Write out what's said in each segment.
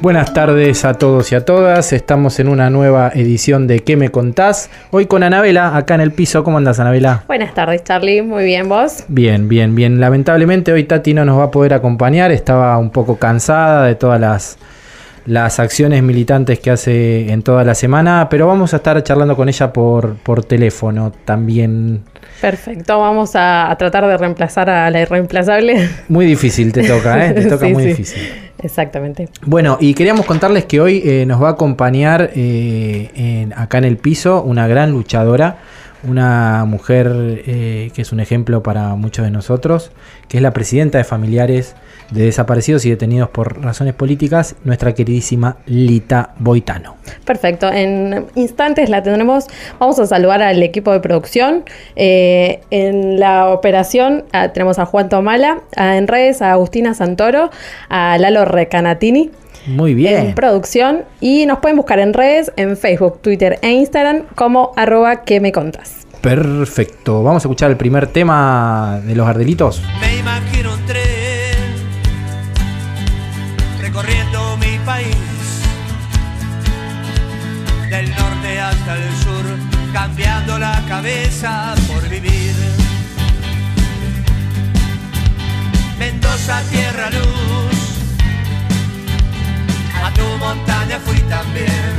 Buenas tardes a todos y a todas. Estamos en una nueva edición de ¿Qué me contás? Hoy con Anabela, acá en el piso. ¿Cómo andas, Anabela? Buenas tardes, Charlie. Muy bien, ¿vos? Bien, bien, bien. Lamentablemente hoy Tati no nos va a poder acompañar. Estaba un poco cansada de todas las, las acciones militantes que hace en toda la semana, pero vamos a estar charlando con ella por, por teléfono también. Perfecto, vamos a, a tratar de reemplazar a la irreemplazable. Muy difícil te toca, ¿eh? Te toca Sí, muy sí. difícil. Exactamente. Bueno, y queríamos contarles que hoy eh, nos va a acompañar eh, en- acá en el piso una gran luchadora, una mujer eh, que es un ejemplo para muchos de nosotros, que es la presidenta de familiares de desaparecidos y detenidos por razones políticas, nuestra queridísima Lita Boitano. Perfecto. En instantes la tendremos. Vamos a saludar al equipo de producción. Eh, en la operación ah, tenemos a Juan Tomala, a- en redes a Agustina Santoro, a Lalo Recanatini. Muy bien. En producción y nos pueden buscar en redes, en Facebook, Twitter e Instagram como arroba que me contás. Perfecto. Vamos a escuchar el primer tema de los Gardelitos. Me imagino un tren recorriendo mi país, del norte hasta el sur, cambiando la cabeza por vivir. Mendoza, tierra, luz, montaña fui también.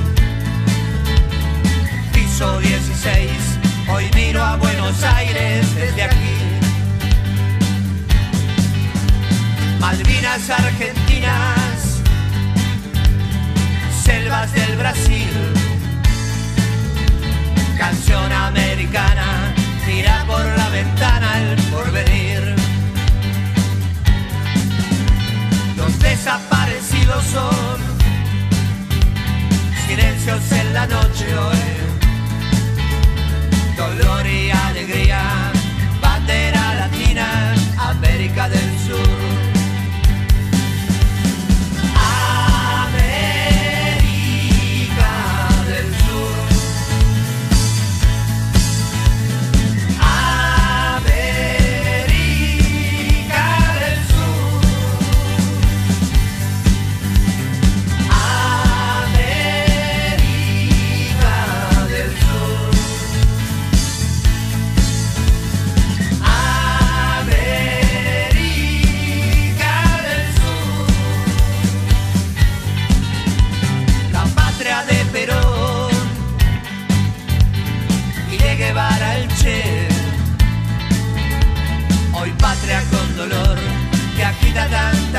Piso 16, hoy miro a Buenos Aires desde aquí. Malvinas argentinas, selvas del Brasil, canción silencios en la noche hoy, dolor y alegría, bandera latina, América del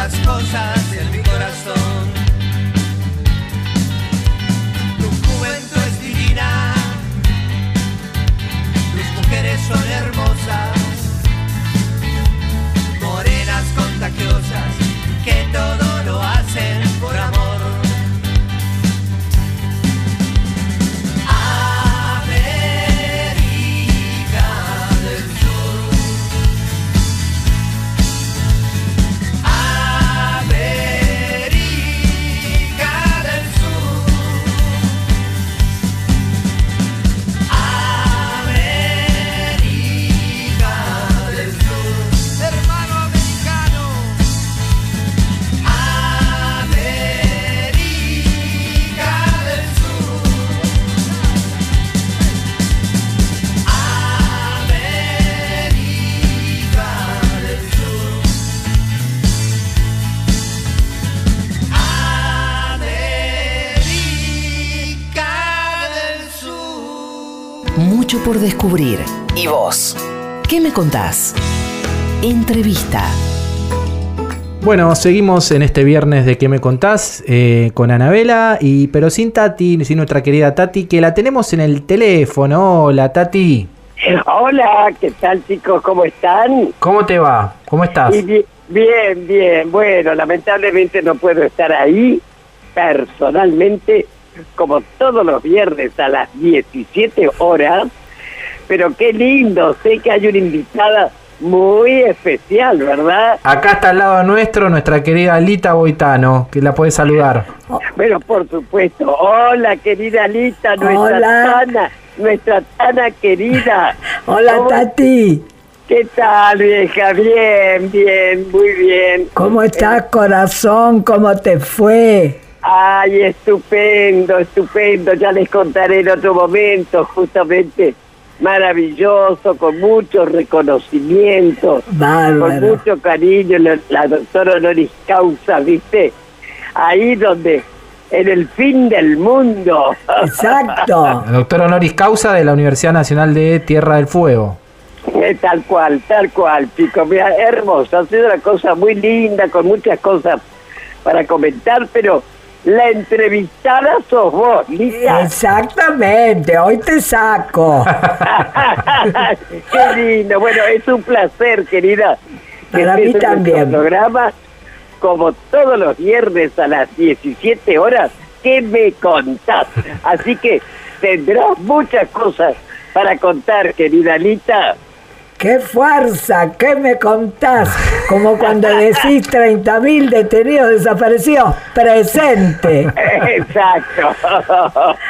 tantas cosas Mucho por descubrir. ¿Y vos? ¿Qué me contás? Entrevista. Bueno, seguimos en este viernes de ¿Qué me contás? Eh, con Anabela, y, pero sin Tati, sin nuestra querida Tati, que la tenemos en el teléfono. Hola, Tati. Hola, ¿qué tal chicos? ¿Cómo están? ¿Cómo te va? ¿Cómo estás? Bien, bien. Bueno, lamentablemente no puedo estar ahí personalmente, como todos los viernes a las 17 horas, pero qué lindo, sé que hay una invitada muy especial, ¿verdad? Acá está al lado nuestro nuestra querida Lita Boitano, que la puede saludar. Bueno, por supuesto. Hola, querida Lita, nuestra Hola. Tana, nuestra Tana querida. Hola ¿Cómo- Tati, ¿Qué tal, vieja? Bien, bien, muy bien. ¿cómo estás corazón? ¿Cómo te fue? Ay, estupendo, estupendo. Ya les contaré en otro momento, justamente maravilloso, con mucho reconocimiento, con mucho cariño, la, la doctora honoris causa, ¿viste? Ahí donde, en el fin del mundo. Exacto. La doctora honoris causa de la Universidad Nacional de Tierra del Fuego. Eh, tal cual, tal cual, chicos. Mira, hermoso. Ha sido una cosa muy linda, con muchas cosas para comentar, pero la entrevistada sos vos, Lita. Exactamente, hoy te saco. Qué lindo. Bueno, es un placer, querida. que Para mí en nuestro también. programa, como todos los viernes a las 17 horas, ¿qué me contás? Así que tendrás muchas cosas para contar, querida Lita. ¡Qué fuerza! ¿Qué me contás? Como cuando decís 30.000 detenidos desaparecidos. Presente. Exacto.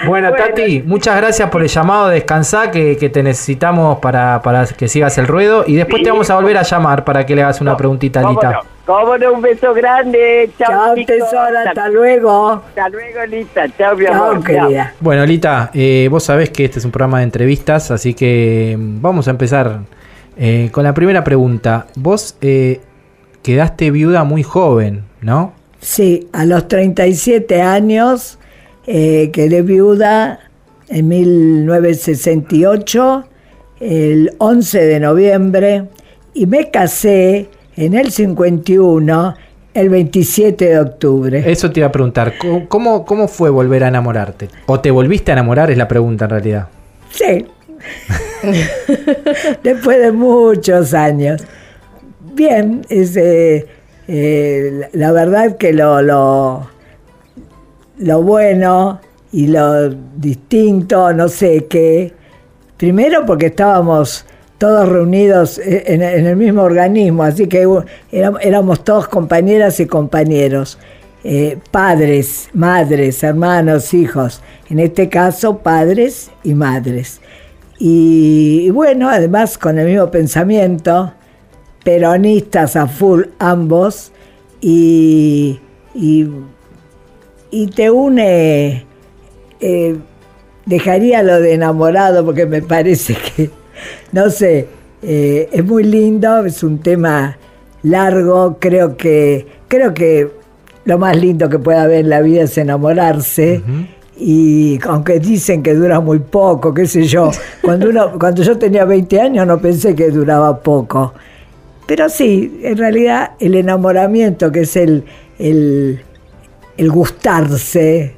Bueno, Tati, muchas gracias por el llamado. Descansá, que, que te necesitamos para, para que sigas el ruedo. Y después te vamos a volver a llamar para que le hagas una preguntita a ¿Cómo Lita. no? ¿Cómo no? Un beso grande. Chao, Chao, tesora, hasta Hasta, luego. hasta luego, Lita. Chao, mi Chao, amor. querida. Bueno, Lita, eh, vos sabés que este es un programa de entrevistas, así que mm, vamos a empezar eh, con la primera pregunta. Vos eh, quedaste viuda muy joven, ¿no? Sí, a los 37 años eh, quedé viuda en 1968, el 11 de noviembre, y me casé en el 51, el 27 de octubre. Eso te iba a preguntar. ¿Cómo- ¿Cómo, fue volver a enamorarte? ¿O te volviste a enamorar? Es la pregunta en realidad. Sí. Después de muchos años. Bien, eh, eh, la verdad que lo, lo, lo bueno y lo distinto, no sé qué. Primero porque estábamos todos reunidos eh, en, el mismo organismo, así que éramos, todos compañeras y compañeros, padres, madres, hermanos, hijos, en este caso padres y madres. Y, bueno, además con el mismo pensamiento, peronistas a full ambos, y, y, y te une eh, dejaría lo de enamorado porque me parece que, no sé, eh, es muy lindo, es un tema largo, creo que, creo que lo más lindo que puede haber en la vida es enamorarse. Y aunque dicen que dura muy poco, qué sé yo, cuando, uno, cuando yo tenía 20 años no pensé que duraba poco. Pero sí, en realidad el enamoramiento, que es el, el, el gustarse,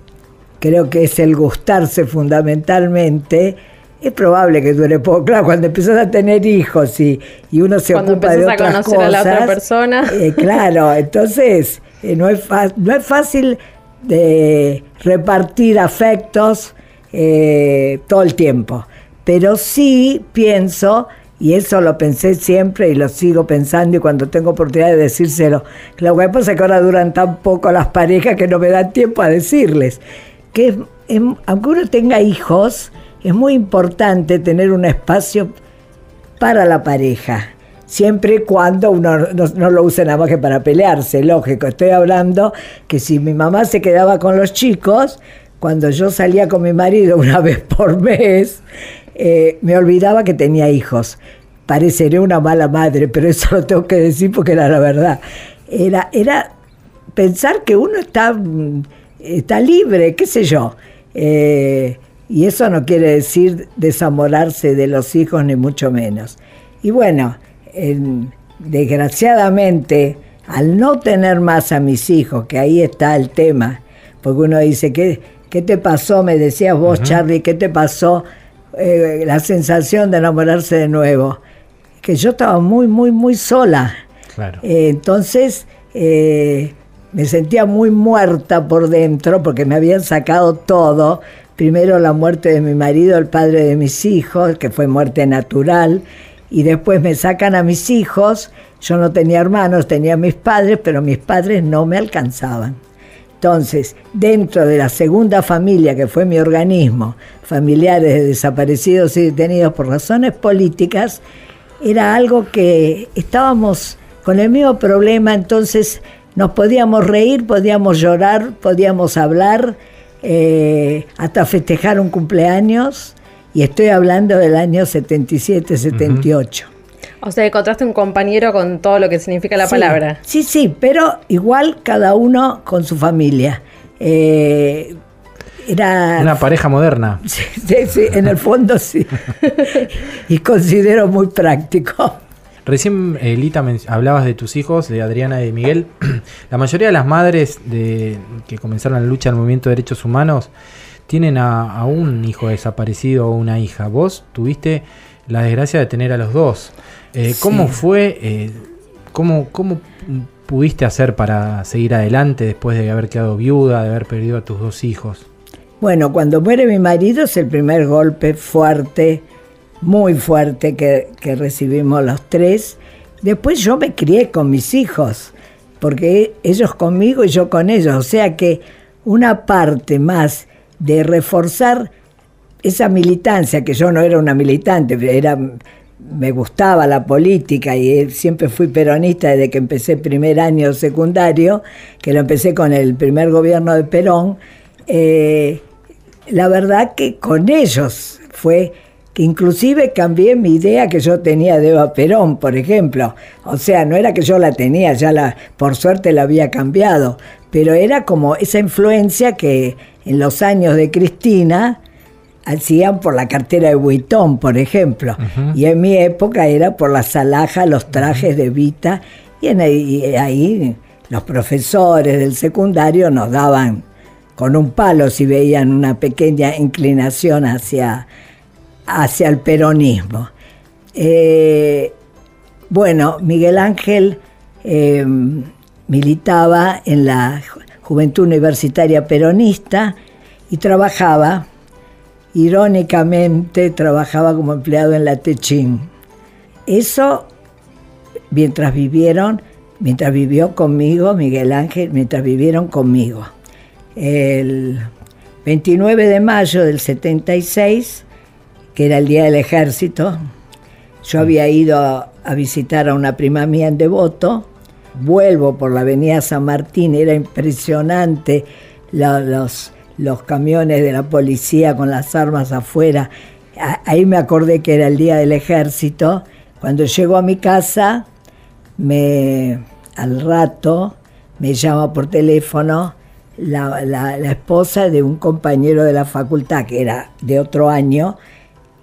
creo que es el gustarse fundamentalmente, es probable que dure poco. Claro, cuando empiezas a tener hijos y, y uno se Cuando ocupa de empezás a otras conocer a la otra persona. eh, claro, entonces eh, no, es no es fácil de repartir afectos eh, todo el tiempo. Pero sí pienso, y eso lo pensé siempre y lo sigo pensando y cuando tengo oportunidad de decírselo, lo que pasa es que ahora duran tan poco las parejas que no me dan tiempo a decirles. Que aunque uno tenga hijos, es muy importante tener un espacio para la pareja. Siempre y cuando uno no, lo use nada más que para pelearse, lógico. Estoy hablando que si mi mamá se quedaba con los chicos, cuando yo salía con mi marido una vez por mes, eh, me olvidaba que tenía hijos. Pareceré una mala madre, pero eso lo tengo que decir porque era la verdad. Era, era pensar que uno está, mm, está libre, qué sé yo. Eh, y eso no quiere decir desamorarse de los hijos, ni mucho menos. Y bueno, en- desgraciadamente, al no tener más a mis hijos, que ahí está el tema, porque uno dice, ¿qué, qué te pasó? Me decías vos, Charlie, ¿qué te pasó? Eh, la sensación de enamorarse de nuevo. Que yo estaba muy, muy, muy sola. Claro. Eh, entonces eh, me sentía muy muerta por dentro porque me habían sacado todo, primero la muerte de mi marido, el padre de mis hijos, que fue muerte natural, y después me sacan a mis hijos. Yo no tenía hermanos, tenía mis padres, pero mis padres no me alcanzaban. Entonces, dentro de la segunda familia, que fue mi organismo, familiares de desaparecidos y detenidos por razones políticas, era algo que estábamos con el mismo problema, entonces nos podíamos reír, podíamos llorar, podíamos hablar, eh, hasta festejar un cumpleaños, y estoy hablando del año 77, 78. O sea, encontraste un compañero con todo lo que significa la palabra. Sí, sí, pero igual cada uno con su familia. Eh, era Una pareja moderna. Sí, sí, sí, en el fondo sí. y considero muy práctico. Recién, eh, Lita, men- hablabas de tus hijos, de Adriana y de Miguel. La mayoría de las madres de, que comenzaron la lucha del movimiento de derechos humanos tienen a, a un hijo desaparecido o una hija. Vos tuviste la desgracia de tener a los dos. Eh, ¿Cómo fue? eh, cómo, ¿Cómo pudiste hacer para seguir adelante después de haber quedado viuda, de haber perdido a tus dos hijos? Bueno, cuando muere mi marido es el primer golpe fuerte, muy fuerte que, que recibimos los tres. Después yo me crié con mis hijos, porque ellos conmigo y yo con ellos. O sea que una parte más de reforzar esa militancia, que yo no era una militante, era, me gustaba la política y eh, siempre fui peronista desde que empecé primer año secundario, que lo empecé con el primer gobierno de Perón. eh, la verdad que con ellos fue que inclusive cambié mi idea que yo tenía de Eva Perón, por ejemplo. O sea, no era que yo la tenía, ya la, por suerte la había cambiado, pero era como esa influencia que en los años de Cristina hacían por la cartera de Vuitton, por ejemplo. Y en mi época era por las alhajas, los trajes de Vita, y, en ahí, y ahí los profesores del secundario nos daban con un palo si veían una pequeña inclinación hacia, hacia el peronismo. Eh, bueno, Miguel Ángel eh, militaba en la Juventud Universitaria Peronista y trabajaba, irónicamente, trabajaba como empleado en la Techín. Eso mientras vivieron, mientras vivió conmigo, Miguel Ángel, mientras vivieron conmigo. El 29 de mayo del 76, que era el Día del Ejército, yo había ido a, a visitar a una prima mía en Devoto, vuelvo por la avenida San Martín, era impresionante la- los, los camiones de la policía con las armas afuera. A- Ahí me acordé que era el Día del Ejército. Cuando llego a mi casa, me, al rato me llama por teléfono la, la- la esposa de un compañero de la facultad, que era de otro año,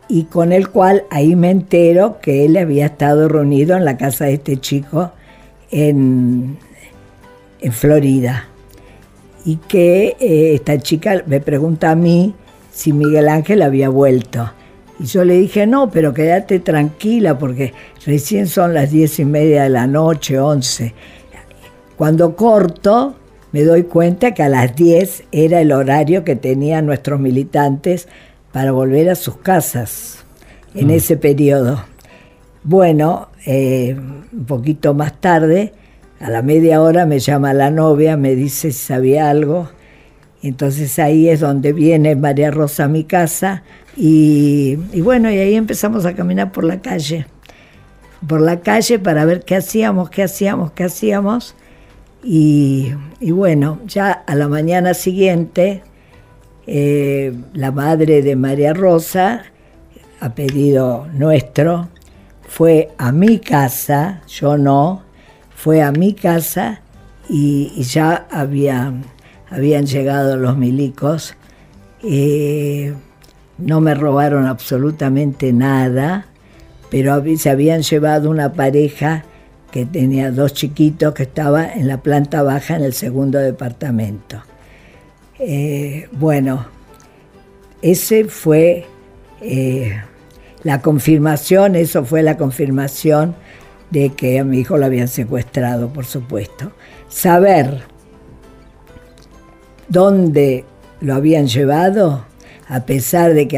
y con el cual ahí me entero que él había estado reunido en la casa de este chico en, en Florida. Y que eh, esta chica me pregunta a mí si Miguel Ángel había vuelto. Y yo le dije, no, pero quédate tranquila porque recién son las diez y media de la noche, once. Cuando corto, me doy cuenta que a las 10 era el horario que tenían nuestros militantes para volver a sus casas en ese periodo. Bueno, eh, un poquito más tarde, a la media hora me llama la novia, me dice si sabía algo. Entonces ahí es donde viene María Rosa a mi casa y, bueno, y ahí empezamos a caminar por la calle, por la calle para ver qué hacíamos, qué hacíamos, qué hacíamos. Y, y bueno, ya a la mañana siguiente, eh, la madre de María Rosa, a pedido nuestro, fue a mi casa, yo no, fue a mi casa y, ya había, habían llegado los milicos. Eh, no me robaron absolutamente nada, pero se habían llevado una pareja que tenía dos chiquitos que estaba en la planta baja en el segundo departamento. Eh, bueno, ese fue eh, la confirmación, eso fue la confirmación de que a mi hijo lo habían secuestrado, por supuesto. Saber dónde lo habían llevado, a pesar de que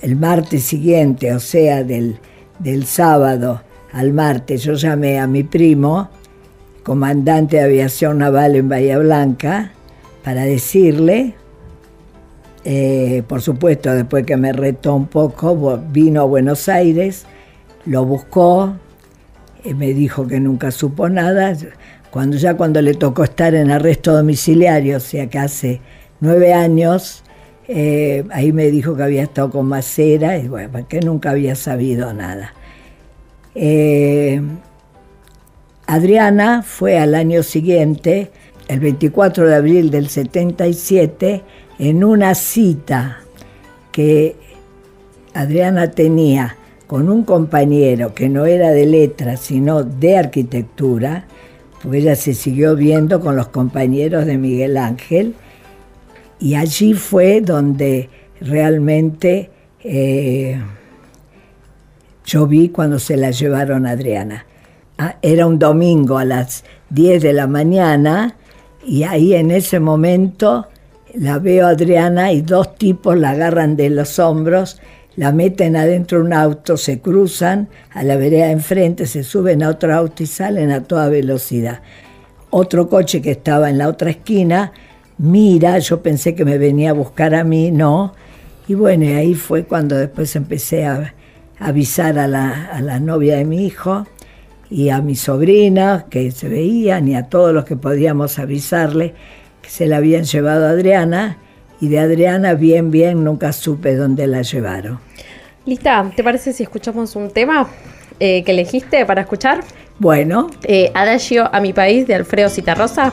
el martes siguiente, o sea, del, del sábado al martes, yo llamé a mi primo, comandante de aviación naval en Bahía Blanca, para decirle, eh, por supuesto, después que me retó un poco, vino a Buenos Aires, lo buscó, eh, me dijo que nunca supo nada, cuando ya cuando le tocó estar en arresto domiciliario, o sea que hace nueve años, eh, ahí me dijo que había estado con Macera y bueno, que nunca había sabido nada. Eh, Adriana fue al año siguiente, el 24 de abril del 77, en una cita que Adriana tenía con un compañero que no era de letras, sino de arquitectura, porque ella se siguió viendo con los compañeros de Miguel Ángel, y allí fue donde realmente eh, yo vi cuando se la llevaron a Adriana. Ah, era un domingo a las 10 de la mañana y ahí en ese momento la veo a Adriana y dos tipos la agarran de los hombros, la meten adentro de un auto, se cruzan a la vereda enfrente, se suben a otro auto y salen a toda velocidad. Otro coche que estaba en la otra esquina mira, yo pensé que me venía a buscar a mí, no. Y bueno, ahí fue cuando después empecé a avisar a la, novia de mi hijo y a mi sobrina que se veían y a todos los que podíamos avisarle que se la habían llevado a Adriana y de Adriana bien, bien, nunca supe dónde la llevaron. Lista, ¿te parece si escuchamos un tema eh, que elegiste para escuchar? Bueno. Eh, Adagio a mi país de Alfredo Citarrosa.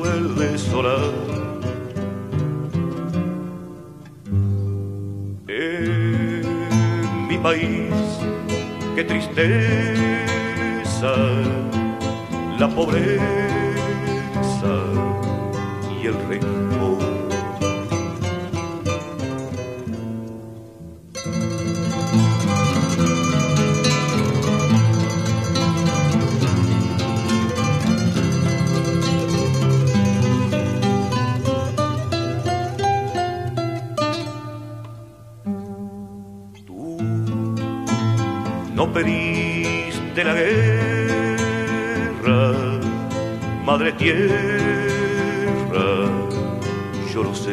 suele solar. En mi país, qué tristeza, la pobreza y el rencor. pediste la guerra, madre tierra, yo lo sé.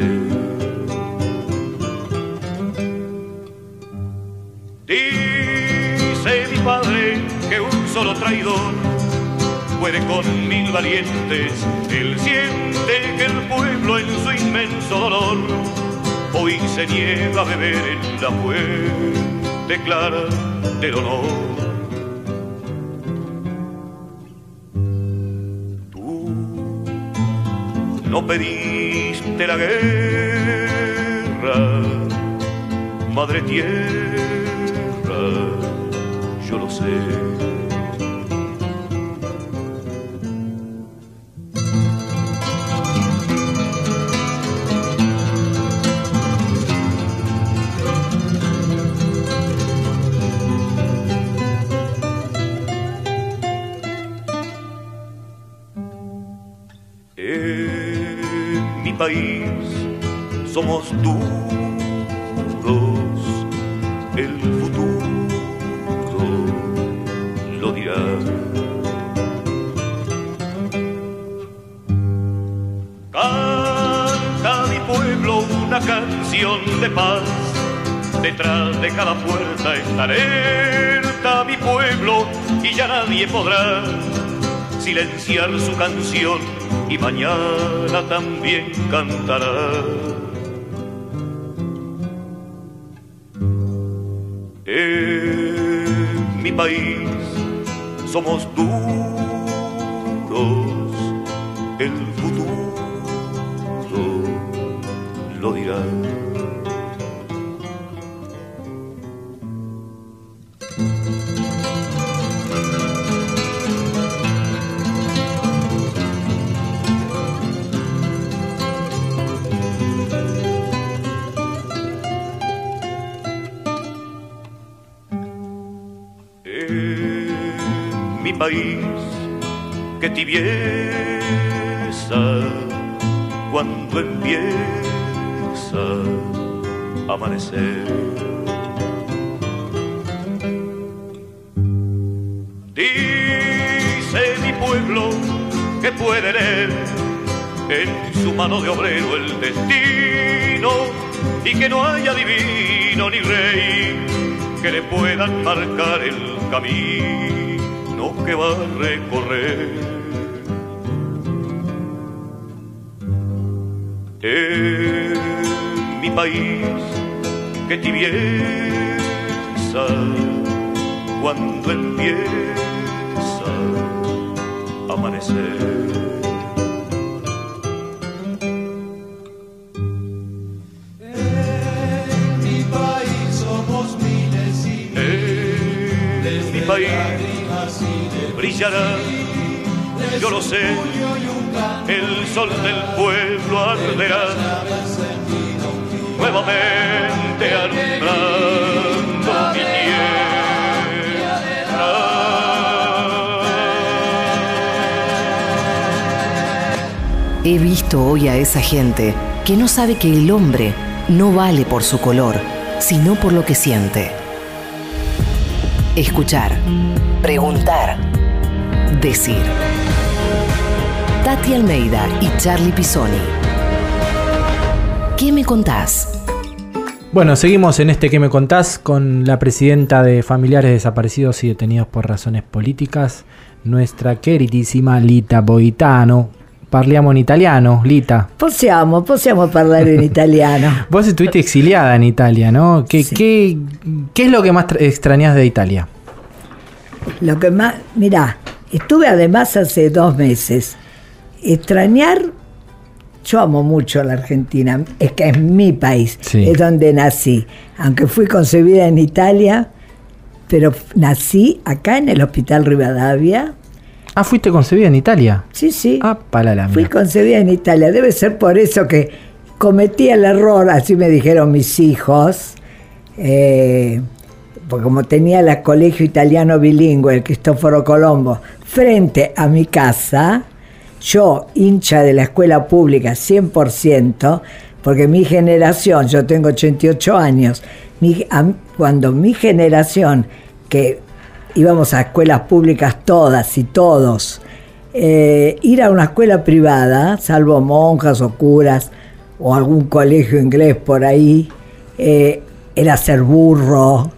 Dice mi padre que un solo traidor puede con mil valientes, él siente que el pueblo en su inmenso dolor hoy se niega a beber en la fuente clara del honor. Tú no pediste la guerra, madre tierra, yo lo sé. Somos duros, el futuro lo dirá. Canta mi pueblo una canción de paz, detrás de cada puerta está alerta mi pueblo y ya nadie podrá silenciar su canción y mañana también cantará. En mi país somos duros, el futuro lo dirá. Tibieza cuando empieza a amanecer. Dice mi pueblo que puede leer en su mano de obrero el destino y que no haya divino ni rey que le puedan marcar el camino que va a recorrer. País, que tibieza cuando empieza a amanecer. En mi país somos miles y En mi país brillará, yo lo sé, el sol del pueblo arderá, nuevamente alumbrando mi tierra. He visto hoy a esa gente que no sabe que el hombre no vale por su color, sino por lo que siente. Escuchar, preguntar, decir. Tati Almeida y Charlie Pisoni. ¿Qué me contás? Bueno, seguimos en este que me contás con la presidenta de Familiares Desaparecidos y Detenidos por Razones Políticas, nuestra queridísima Lita Boitano. Parliamo in italiano, Lita. Possiamo, possiamo parlare in italiano. Vos estuviste exiliada en Italia, ¿no? ¿Qué, Sí. qué, qué es lo que más tra- extrañás de Italia? Lo que más, mirá, estuve además hace dos meses. Extrañar, yo amo mucho a la Argentina, es que es mi país, Sí. es donde nací. Aunque fui concebida en Italia, pero nací acá en el Hospital Rivadavia. Ah, fuiste concebida en Italia. Sí, sí. Ah, para la Fui mía. concebida en Italia. Debe ser por eso que cometí el error, así me dijeron mis hijos, eh, porque como tenía el colegio italiano bilingüe, el Cristoforo Colombo, frente a mi casa, yo, hincha de la escuela pública 100%, porque mi generación, yo tengo 88 años, mi- a- cuando mi generación, que íbamos a escuelas públicas todas y todos, eh, ir a una escuela privada, salvo monjas o curas o algún colegio inglés por ahí, eh, era ser burro.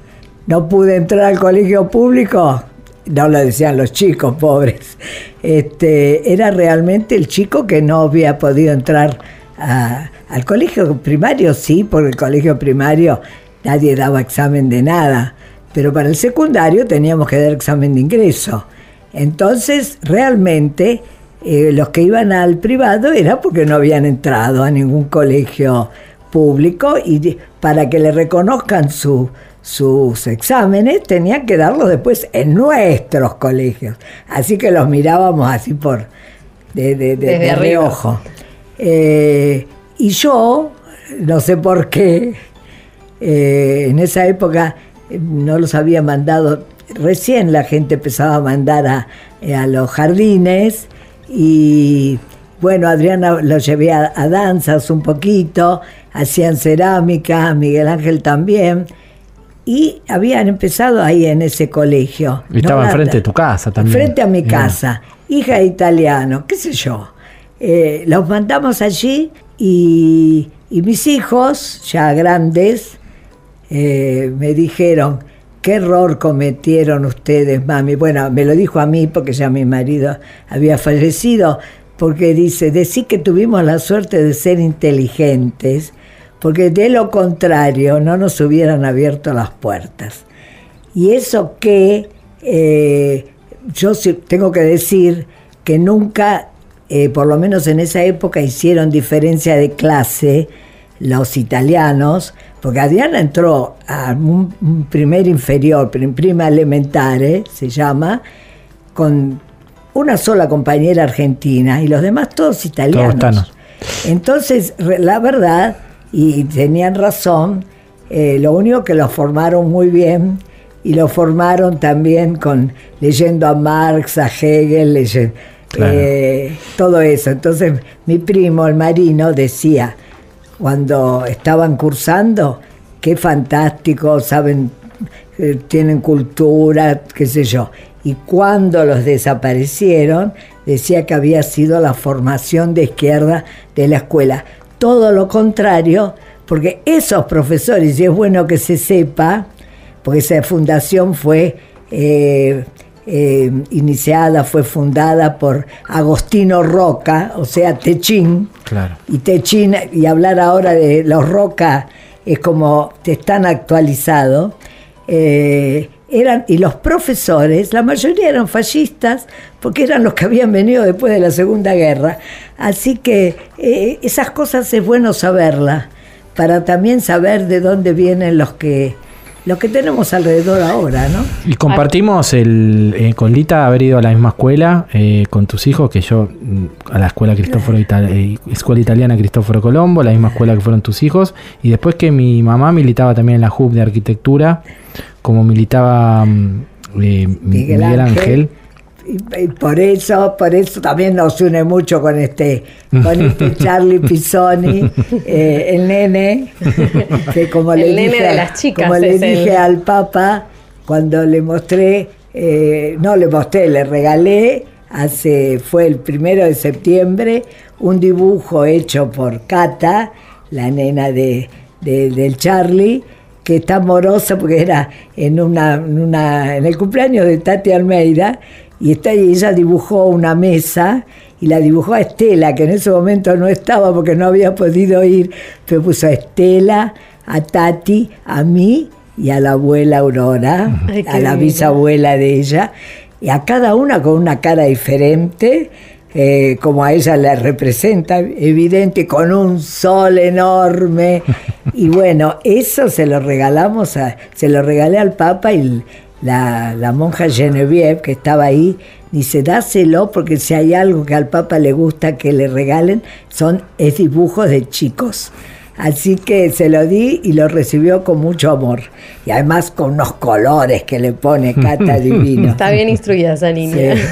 No pude entrar al colegio público, no lo decían los chicos pobres. Este, era realmente el chico que no había podido entrar al colegio primario, sí, porque el colegio primario nadie daba examen de nada, pero para el secundario teníamos que dar examen de ingreso. Entonces, realmente, eh, los que iban al privado era porque no habían entrado a ningún colegio público y para que le reconozcan su- sus exámenes tenían que darlos después en nuestros colegios. Así que los mirábamos así por de, de, de- de reojo. Eh, y yo, no sé por qué, eh, en esa época eh, no los había mandado, recién la gente empezaba a mandar a, a los jardines y bueno, Adriana los llevé a, a danzas un poquito, hacían cerámica, Miguel Ángel también, y habían empezado ahí en ese colegio. Y estaba No, enfrente de tu casa también. Frente a mi Era. casa, hija de italiano, qué sé yo. Eh, los mandamos allí y, y mis hijos, ya grandes, eh, me dijeron, qué error cometieron ustedes, mami. Bueno, me lo dijo a mí porque ya mi marido había fallecido, porque dice, decir que tuvimos la suerte de ser inteligentes, porque de lo contrario no nos hubieran abierto las puertas. Y eso que eh, yo tengo que decir que nunca, eh, por lo menos en esa época, hicieron diferencia de clase los italianos, porque Adriana entró a un, primer inferior, prima elementare, se llama, con una sola compañera argentina y los demás todos italianos. Entonces, la verdad, y tenían razón, eh, lo único que los formaron muy bien y lo formaron también con leyendo a Marx, a Hegel, leyendo, eh, todo eso. Entonces mi primo, el marino, decía, cuando estaban cursando, qué fantástico, saben, eh, tienen cultura, qué sé yo. Y cuando los desaparecieron, decía que había sido la formación de izquierda de la escuela. Todo lo contrario, porque esos profesores, y es bueno que se sepa, porque esa fundación fue eh, eh, iniciada, fue fundada por Agostino Roca, o sea, Techín. Claro. Y Techín, y hablar ahora de los Roca es como están actualizados. Eh, eran, y los profesores, la mayoría eran fascistas, porque eran los que habían venido después de la Segunda Guerra. Así que esas cosas es bueno saberlas, para también saber de dónde vienen los que lo que tenemos alrededor ahora, ¿no? Y compartimos el, eh, con Lita haber ido a la misma escuela eh, con tus hijos, que yo mm, a la escuela Cristóforo eh, escuela italiana Cristóforo Colombo, la misma escuela que fueron tus hijos, y después que mi mamá militaba también en la JUB de arquitectura, como militaba mm, Miguel, Ángel y, por eso, por eso también nos une mucho con este, con este Charlie Pisoni, eh, el nene, que como le dije, como le dije al Papa cuando le mostré, eh, no le mostré, le regalé hace, fue el primero de septiembre, un dibujo hecho por Cata, la nena de, del Charlie, que está amorosa porque era en una, en una en el cumpleaños de Tati Almeida y ella dibujó una mesa y la dibujó a Estela, que en ese momento no estaba porque no había podido ir, pero puso a Estela, a Tati, a mí y a la abuela Aurora, a la bisabuela de ella, y a cada una con una cara diferente. Eh, como a ella la representa, evidente, con un sol enorme. Y bueno, eso se lo regalamos, a, se lo regalé al Papa y la, monja Genevieve, que estaba ahí, dice, dáselo porque si hay algo que al Papa le gusta que le regalen, son es dibujos de chicos. Así que se lo di y lo recibió con mucho amor. Y además con unos colores que le pone Cata Divino. Está bien instruida esa niña.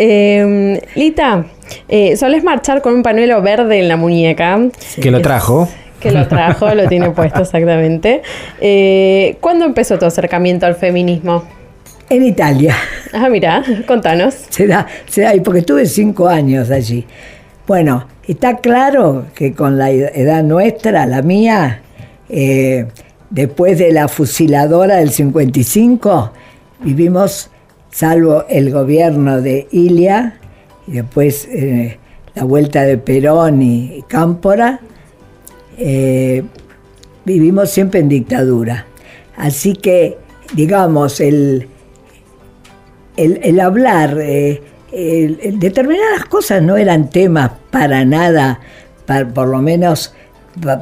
Em, Lita, eh, ¿soles marchar con un pañuelo verde en la muñeca? Que lo trajo que lo trajo, lo tiene puesto exactamente. Eh, ¿Cuándo empezó tu acercamiento al feminismo? En Italia. Ah, mira, contanos. Se da, se da, porque tuve cinco años allí. Bueno, está claro que con la edad nuestra, la mía, eh, después de la fusiladora del 55, vivimos, salvo el gobierno de Ilia, y después eh, la vuelta de Perón y Cámpora, eh, vivimos siempre en dictadura. Así que, digamos, el, el, hablar, eh, determinadas cosas no eran temas para nada, por lo menos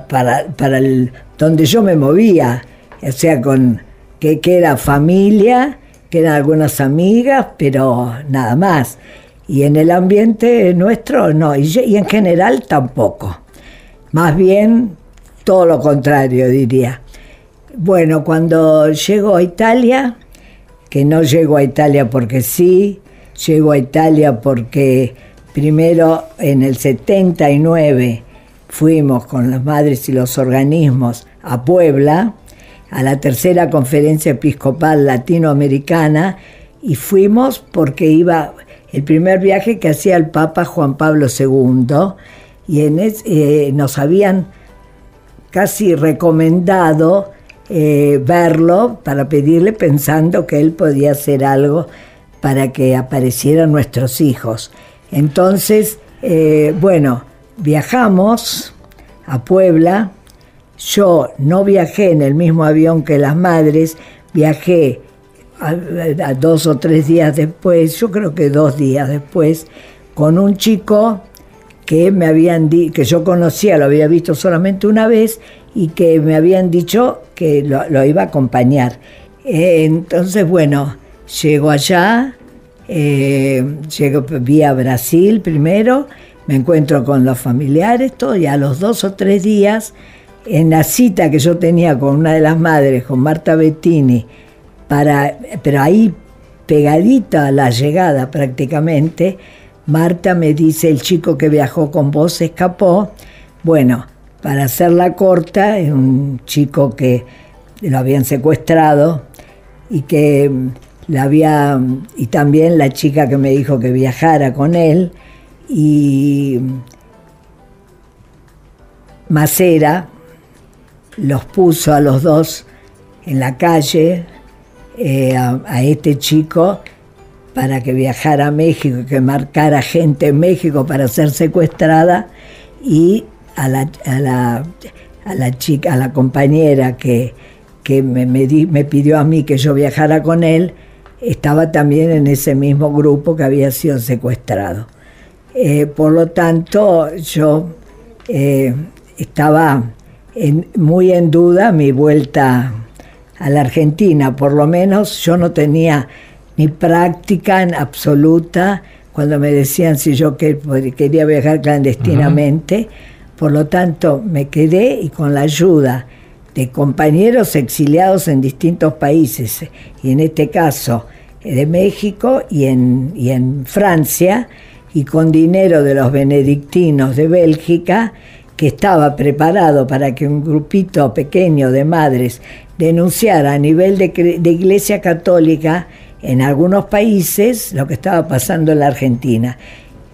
para, para el, donde yo me movía, o sea, con que, era familia, que eran algunas amigas, pero nada más. Y en el ambiente nuestro no, y en general tampoco. Más bien todo lo contrario, diría. Bueno, cuando llego a Italia, que no llego a Italia porque sí, llego a Italia porque primero en el 79 fuimos con las madres y los organismos a Puebla, a la tercera conferencia episcopal latinoamericana, y fuimos porque iba el primer viaje que hacía el Papa Juan Pablo II, y eh, nos habían casi recomendado eh, verlo para pedirle pensando que él podía hacer algo para que aparecieran nuestros hijos. Entonces, eh, bueno, viajamos a Puebla. Yo no viajé en el mismo avión que las madres, viajé a dos o tres días después, yo creo que dos días después, con un chico que me habían di- que yo conocía, lo había visto solamente una vez y que me habían dicho que lo, iba a acompañar. Eh, entonces, bueno, llego allá, eh, llego vía Brasil primero, me encuentro con los familiares, todo, y a los dos o tres días, en la cita que yo tenía con una de las madres, con Marta Bettini, para, pero ahí pegadita a la llegada prácticamente, Marta me dice, el chico que viajó con vos escapó. Bueno, para hacerla corta, es un chico que lo habían secuestrado y que mm, la había, y también la chica que me dijo que viajara con él, y mm, Macera los puso a los dos en la calle, eh, a este chico, para que viajara a México, que marcara gente en México para ser secuestrada, y a la, a la, a la chica, a la compañera que, que me, me di- me pidió a mí que yo viajara con él, estaba también en ese mismo grupo que había sido secuestrado. Eh, por lo tanto, yo eh, estaba muy en duda mi vuelta a la Argentina. Por lo menos yo no tenía ni práctica en absoluta cuando me decían si yo que- quería viajar clandestinamente. Por lo tanto, me quedé y con la ayuda de compañeros exiliados en distintos países, y en este caso eh, de México y en, y en Francia, y con dinero de los benedictinos de Bélgica, que estaba preparado para que un grupito pequeño de madres denunciara a nivel de, de Iglesia Católica en algunos países lo que estaba pasando en la Argentina.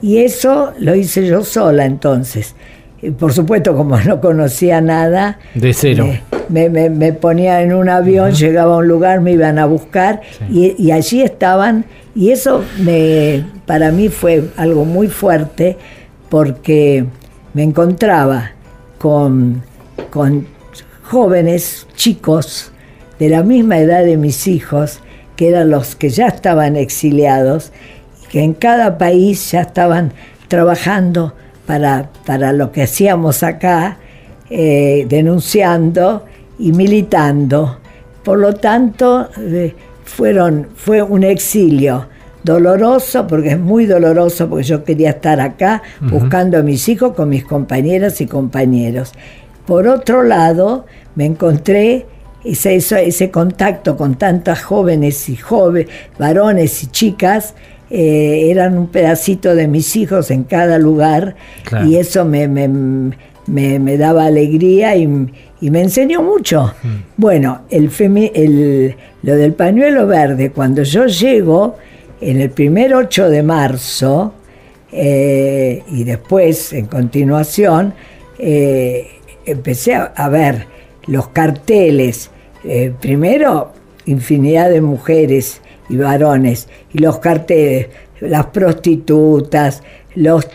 Y eso lo hice yo sola entonces. Y por supuesto, como no conocía nada, De cero. me, me- me ponía en un avión, llegaba a un lugar, me iban a buscar y, y allí estaban. Y eso me, para mí fue algo muy fuerte porque me encontraba con, con jóvenes, chicos, de la misma edad de mis hijos, que eran los que ya estaban exiliados, y que en cada país ya estaban trabajando para, para lo que hacíamos acá, eh, denunciando y militando. Por lo tanto, eh, fueron, fue un exilio doloroso, porque es muy doloroso, porque yo quería estar acá buscando a mis hijos con mis compañeras y compañeros. Por otro lado, me encontré ese, eso- ese contacto con tantas jóvenes y jóvenes, varones y chicas, eh, eran un pedacito de mis hijos en cada lugar Claro. y eso me, me, me- me daba alegría y, y me enseñó mucho. Bueno, el, femi- el- lo del pañuelo verde, cuando yo llego en el primer 8 de marzo eh, y después en continuación, eh, empecé a, a ver los carteles, eh, primero infinidad de mujeres y varones, y los carteles, las prostitutas, los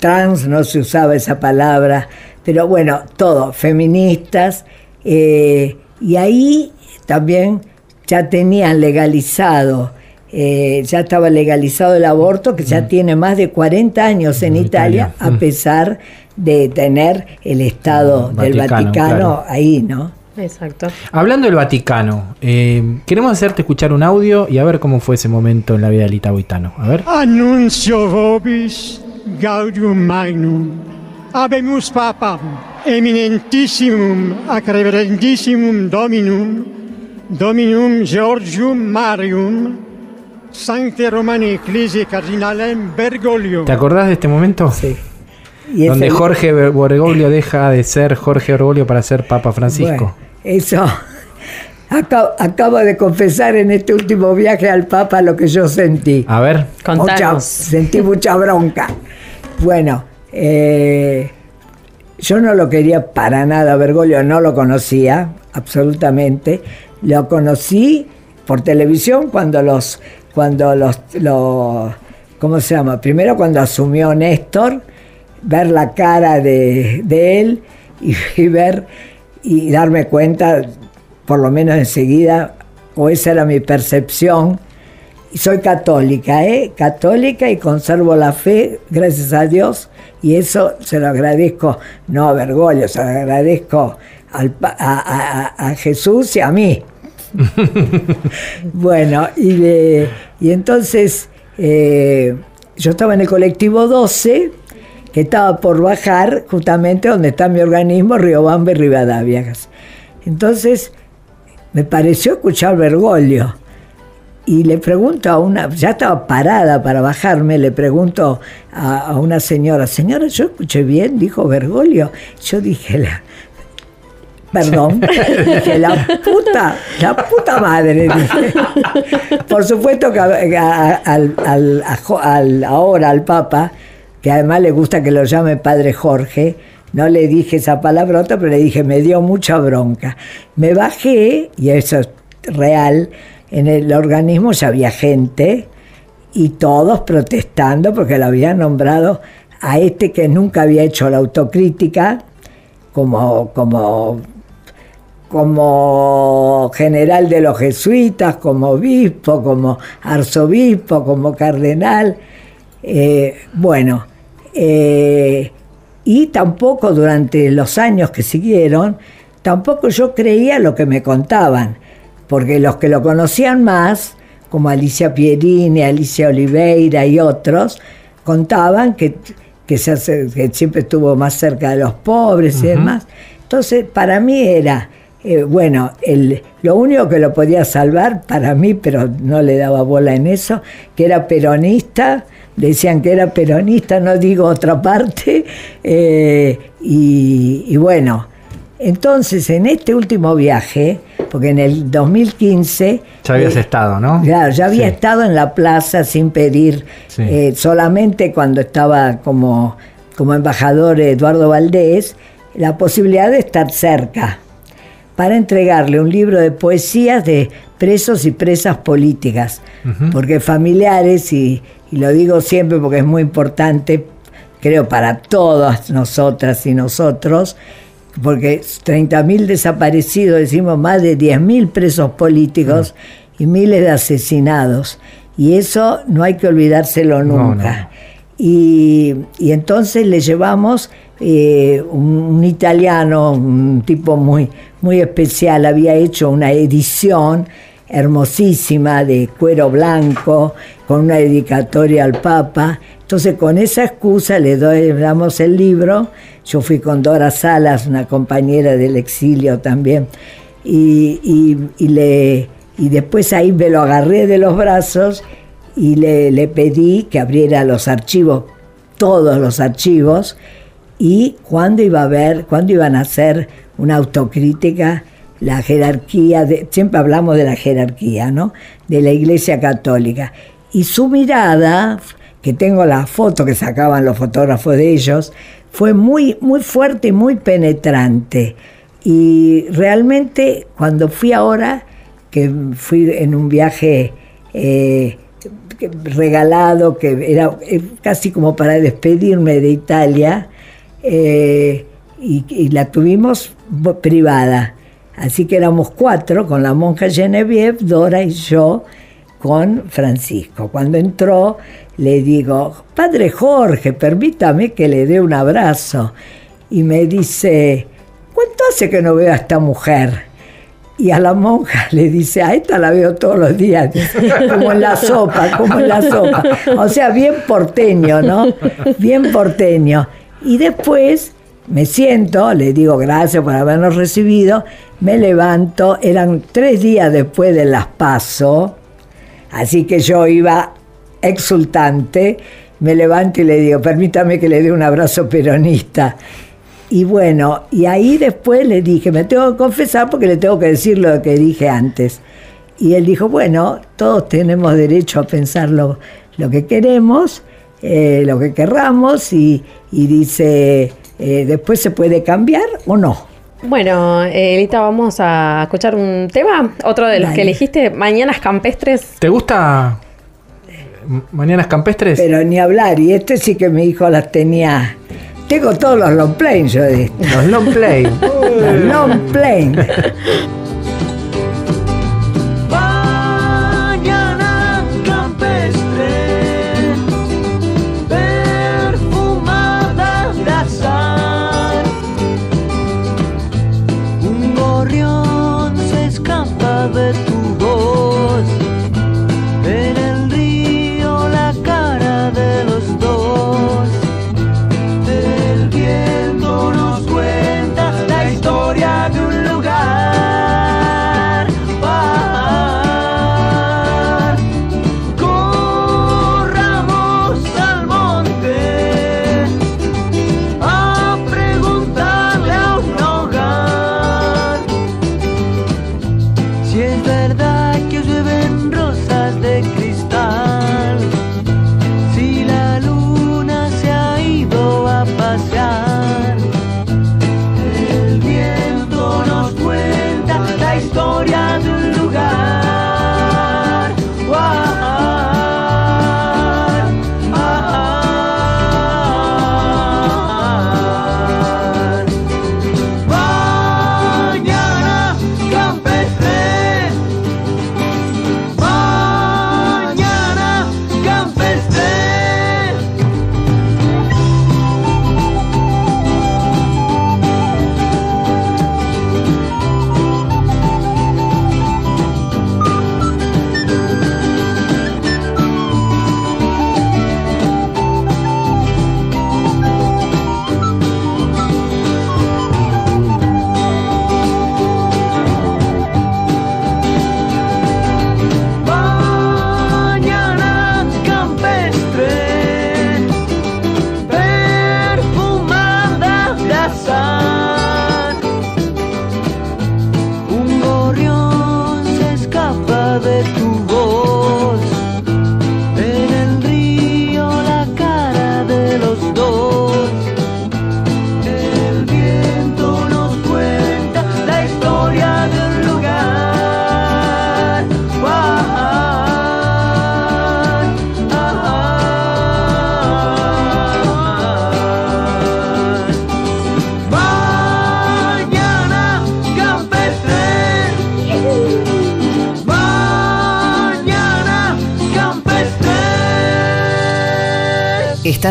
trans, no se usaba esa palabra, pero bueno, todo, feministas, eh, y ahí también ya tenían legalizado, eh, ya estaba legalizado el aborto, que ya tiene más de 40 años en, En Italia, Italia. a Mm. pesar de tener el Estado Mm, del Vaticano, Vaticano claro. ahí, ¿no? Exacto. Hablando del Vaticano, eh, queremos hacerte escuchar un audio y a ver cómo fue ese momento en la vida del Itaboitano. A ver. Annuncio vobis gaudium magnum. Habemus papam eminentissimum ac reverendissimum dominum dominum Georgium Marium Sancte Romani Ecclesiae Cardinalem Bergoglio. ¿Te acordás de este momento? Sí. Y Donde Jorge Bergoglio deja de ser Jorge Bergoglio para ser Papa Francisco. Bueno, eso. Acabo, acabo de confesar en este último viaje al Papa lo que yo sentí. A ver. Mucha- Contanos. sentí mucha bronca. Bueno, eh, yo no lo quería para nada, Bergoglio no lo conocía, absolutamente. Lo conocí por televisión cuando los, cuando los, los ¿cómo se llama? Primero cuando asumió Néstor, ver la cara de, de él y, y ver y darme cuenta, por lo menos enseguida, o esa era mi percepción. Soy católica, ¿eh? Católica y conservo la fe, gracias a Dios, y eso se lo agradezco, no a Bergoglio, se lo agradezco al a, a- a Jesús y a mí. bueno, y, de- y entonces eh, yo estaba en el colectivo 12, que estaba por bajar justamente donde está mi organismo, Riobamba y Rivadavia. Entonces me pareció escuchar Bergoglio. Y le pregunto a una, ya estaba parada para bajarme, le pregunto a, a una señora, señora, yo escuché bien, dijo Bergoglio. Yo dije, la, perdón, dije, la puta, la puta madre, dije. Por supuesto que a- a- al, al- a Jo- al- ahora al Papa, que además le gusta que lo llame Padre Jorge, no le dije esa palabrota, pero le dije, me dio mucha bronca. Me bajé, y eso es real, en el organismo ya había gente, y todos protestando porque lo habían nombrado a este que nunca había hecho la autocrítica como, como, como general de los jesuitas, como obispo, como arzobispo, como cardenal. Eh, bueno, eh, y tampoco durante los años que siguieron, tampoco yo creía lo que me contaban, porque los que lo conocían más, como Alicia Pierini, Alicia Oliveira y otros, contaban que, que, se hace- que siempre estuvo más cerca de los pobres y demás. Entonces, para mí era, eh, bueno, el, lo único que lo podía salvar para mí, pero no le daba bola en eso, que era peronista, decían que era peronista, no digo otra parte, eh, y, y bueno, entonces en este último viaje, porque en el 2015... Ya habías eh, estado, ¿no? Claro, ya había Sí. estado en la plaza sin pedir, Sí. eh, solamente cuando estaba como, como embajador Eduardo Valdés, la posibilidad de estar cerca para entregarle un libro de poesías de presos y presas políticas, porque familiares, y, y lo digo siempre porque es muy importante, creo para todas nosotras y nosotros, porque 30.000 desaparecidos, decimos más de 10.000 presos políticos y miles de asesinados. Y eso no hay que olvidárselo No, nunca. Y, y entonces le llevamos eh, un, un italiano, un tipo muy, muy especial, había hecho una edición hermosísima de cuero blanco, con una dedicatoria al Papa. Entonces con esa excusa le, doy, damos el libro. Yo fui con Dora Salas, una compañera del exilio también, y, y- y le, y después ahí me lo agarré de los brazos y le, le pedí que abriera los archivos, todos los archivos, y cuándo iba a haber, cuándo iban a hacer una autocrítica, la jerarquía, siempre hablamos de la jerarquía, ¿no? De la Iglesia Católica. Y su mirada, que tengo la foto que sacaban los fotógrafos de ellos, fue muy, muy fuerte y muy penetrante. Y realmente cuando fui ahora, que fui en un viaje eh, regalado, que era eh, casi como para despedirme de Italia, eh, y, la tuvimos privada. Así que éramos cuatro, con la monja Genevieve, Dora y yo, con Francisco. Cuando entró, le digo, Padre Jorge, permítame que le dé un abrazo. Y me dice, ¿cuánto hace que no veo a esta mujer? Y a la monja le dice, a esta la veo todos los días, como en la sopa, como en la sopa. O sea, bien porteño, ¿no? Bien porteño. Y después me siento, le digo gracias por habernos recibido, me levanto, eran tres días después de las paso, así que yo iba exultante, me levanto y le digo, permítame que le dé un abrazo peronista. Y bueno, y ahí después le dije, me tengo que confesar porque le tengo que decir lo que dije antes. Y él dijo, bueno, todos tenemos derecho a pensar lo, lo que queremos, eh, lo que querramos, y, y dice, eh, después se puede cambiar o no. Bueno, eh, Elita, vamos a escuchar un tema. Otro de los Dale. que elegiste, Mañanas Campestres. ¿Te gusta Mañanas campestres. Pero ni hablar, y este sí que mi hijo las tenía. Tengo todos los long planes yo de esto. Los long play. Los long planes.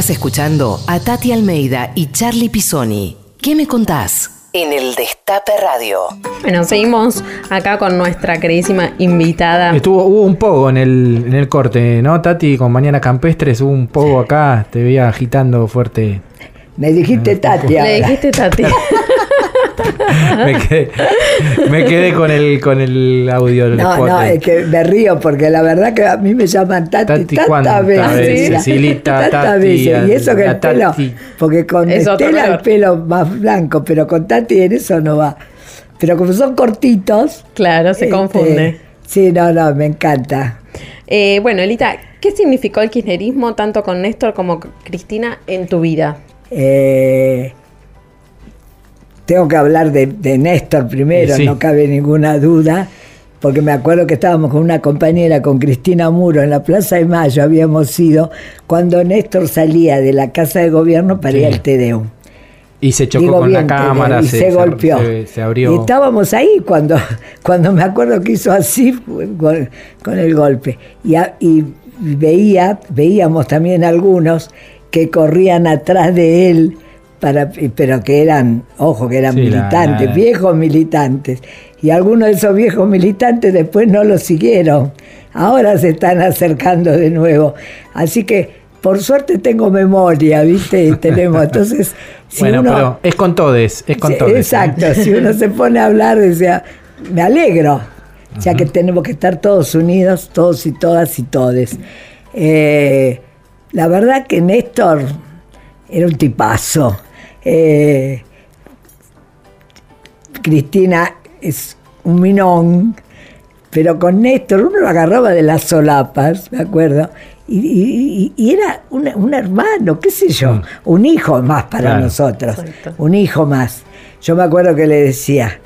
Estás escuchando a Tati Almeida y Charlie Pisoni. ¿Qué me contás? En el Destape Radio. Bueno, seguimos acá con nuestra queridísima invitada. Estuvo, hubo un pogo en el, en el corte, ¿no, Tati? Con Mañana Campestres hubo un pogo acá, te veía agitando fuerte. Me dijiste Tati Le ahora. dijiste Tati. Me quedé, me quedé con el con el audio No, spot no, es que me río porque la verdad que a mí me llaman Tati, Tati, tantas ¿cuántas veces. Cecilita, tantas Tati, veces. Y eso que el pelo, Tati. porque con Es Estela el pelo más blanco, pero con Tati en eso no va. Pero como son cortitos. Claro, se este, confunde. Sí, no, no, me encanta. Eh, bueno, Elita, ¿qué significó el kirchnerismo tanto con Néstor como con Cristina en tu vida? Eh, tengo que hablar de, de Néstor primero, sí. no cabe ninguna duda, porque me acuerdo que estábamos con una compañera, con Cristina Muro, en la Plaza de Mayo, habíamos ido, cuando Néstor salía de la Casa de Gobierno para ir Sí. al Tedeum. Y se chocó Digo con la cámara, y se, golpeó. Se, se abrió. Y estábamos ahí cuando, cuando me acuerdo que hizo así con, con el golpe. Y, a- y veía, veíamos también algunos que corrían atrás de él, para, pero que eran, ojo, que eran Sí, militantes, la- viejos militantes. Y algunos de esos viejos militantes después no lo siguieron. Ahora se están acercando de nuevo. Así que, por suerte tengo memoria, ¿viste? Tenemos, entonces, si bueno, uno... pero es con todes, es con todes. ¿eh? Exacto, si uno se pone a hablar, decía, me alegro, ya que tenemos que estar todos unidos, todos y todas y todes. Eh, la verdad que Néstor era un tipazo. Eh, Cristina es un minón, pero con Néstor uno lo agarraba de las solapas, me acuerdo, y, y- y- y era un, un hermano, qué sé yo, Mm. un hijo más para Claro. nosotros, Exacto. un hijo más. Yo me acuerdo que le decía,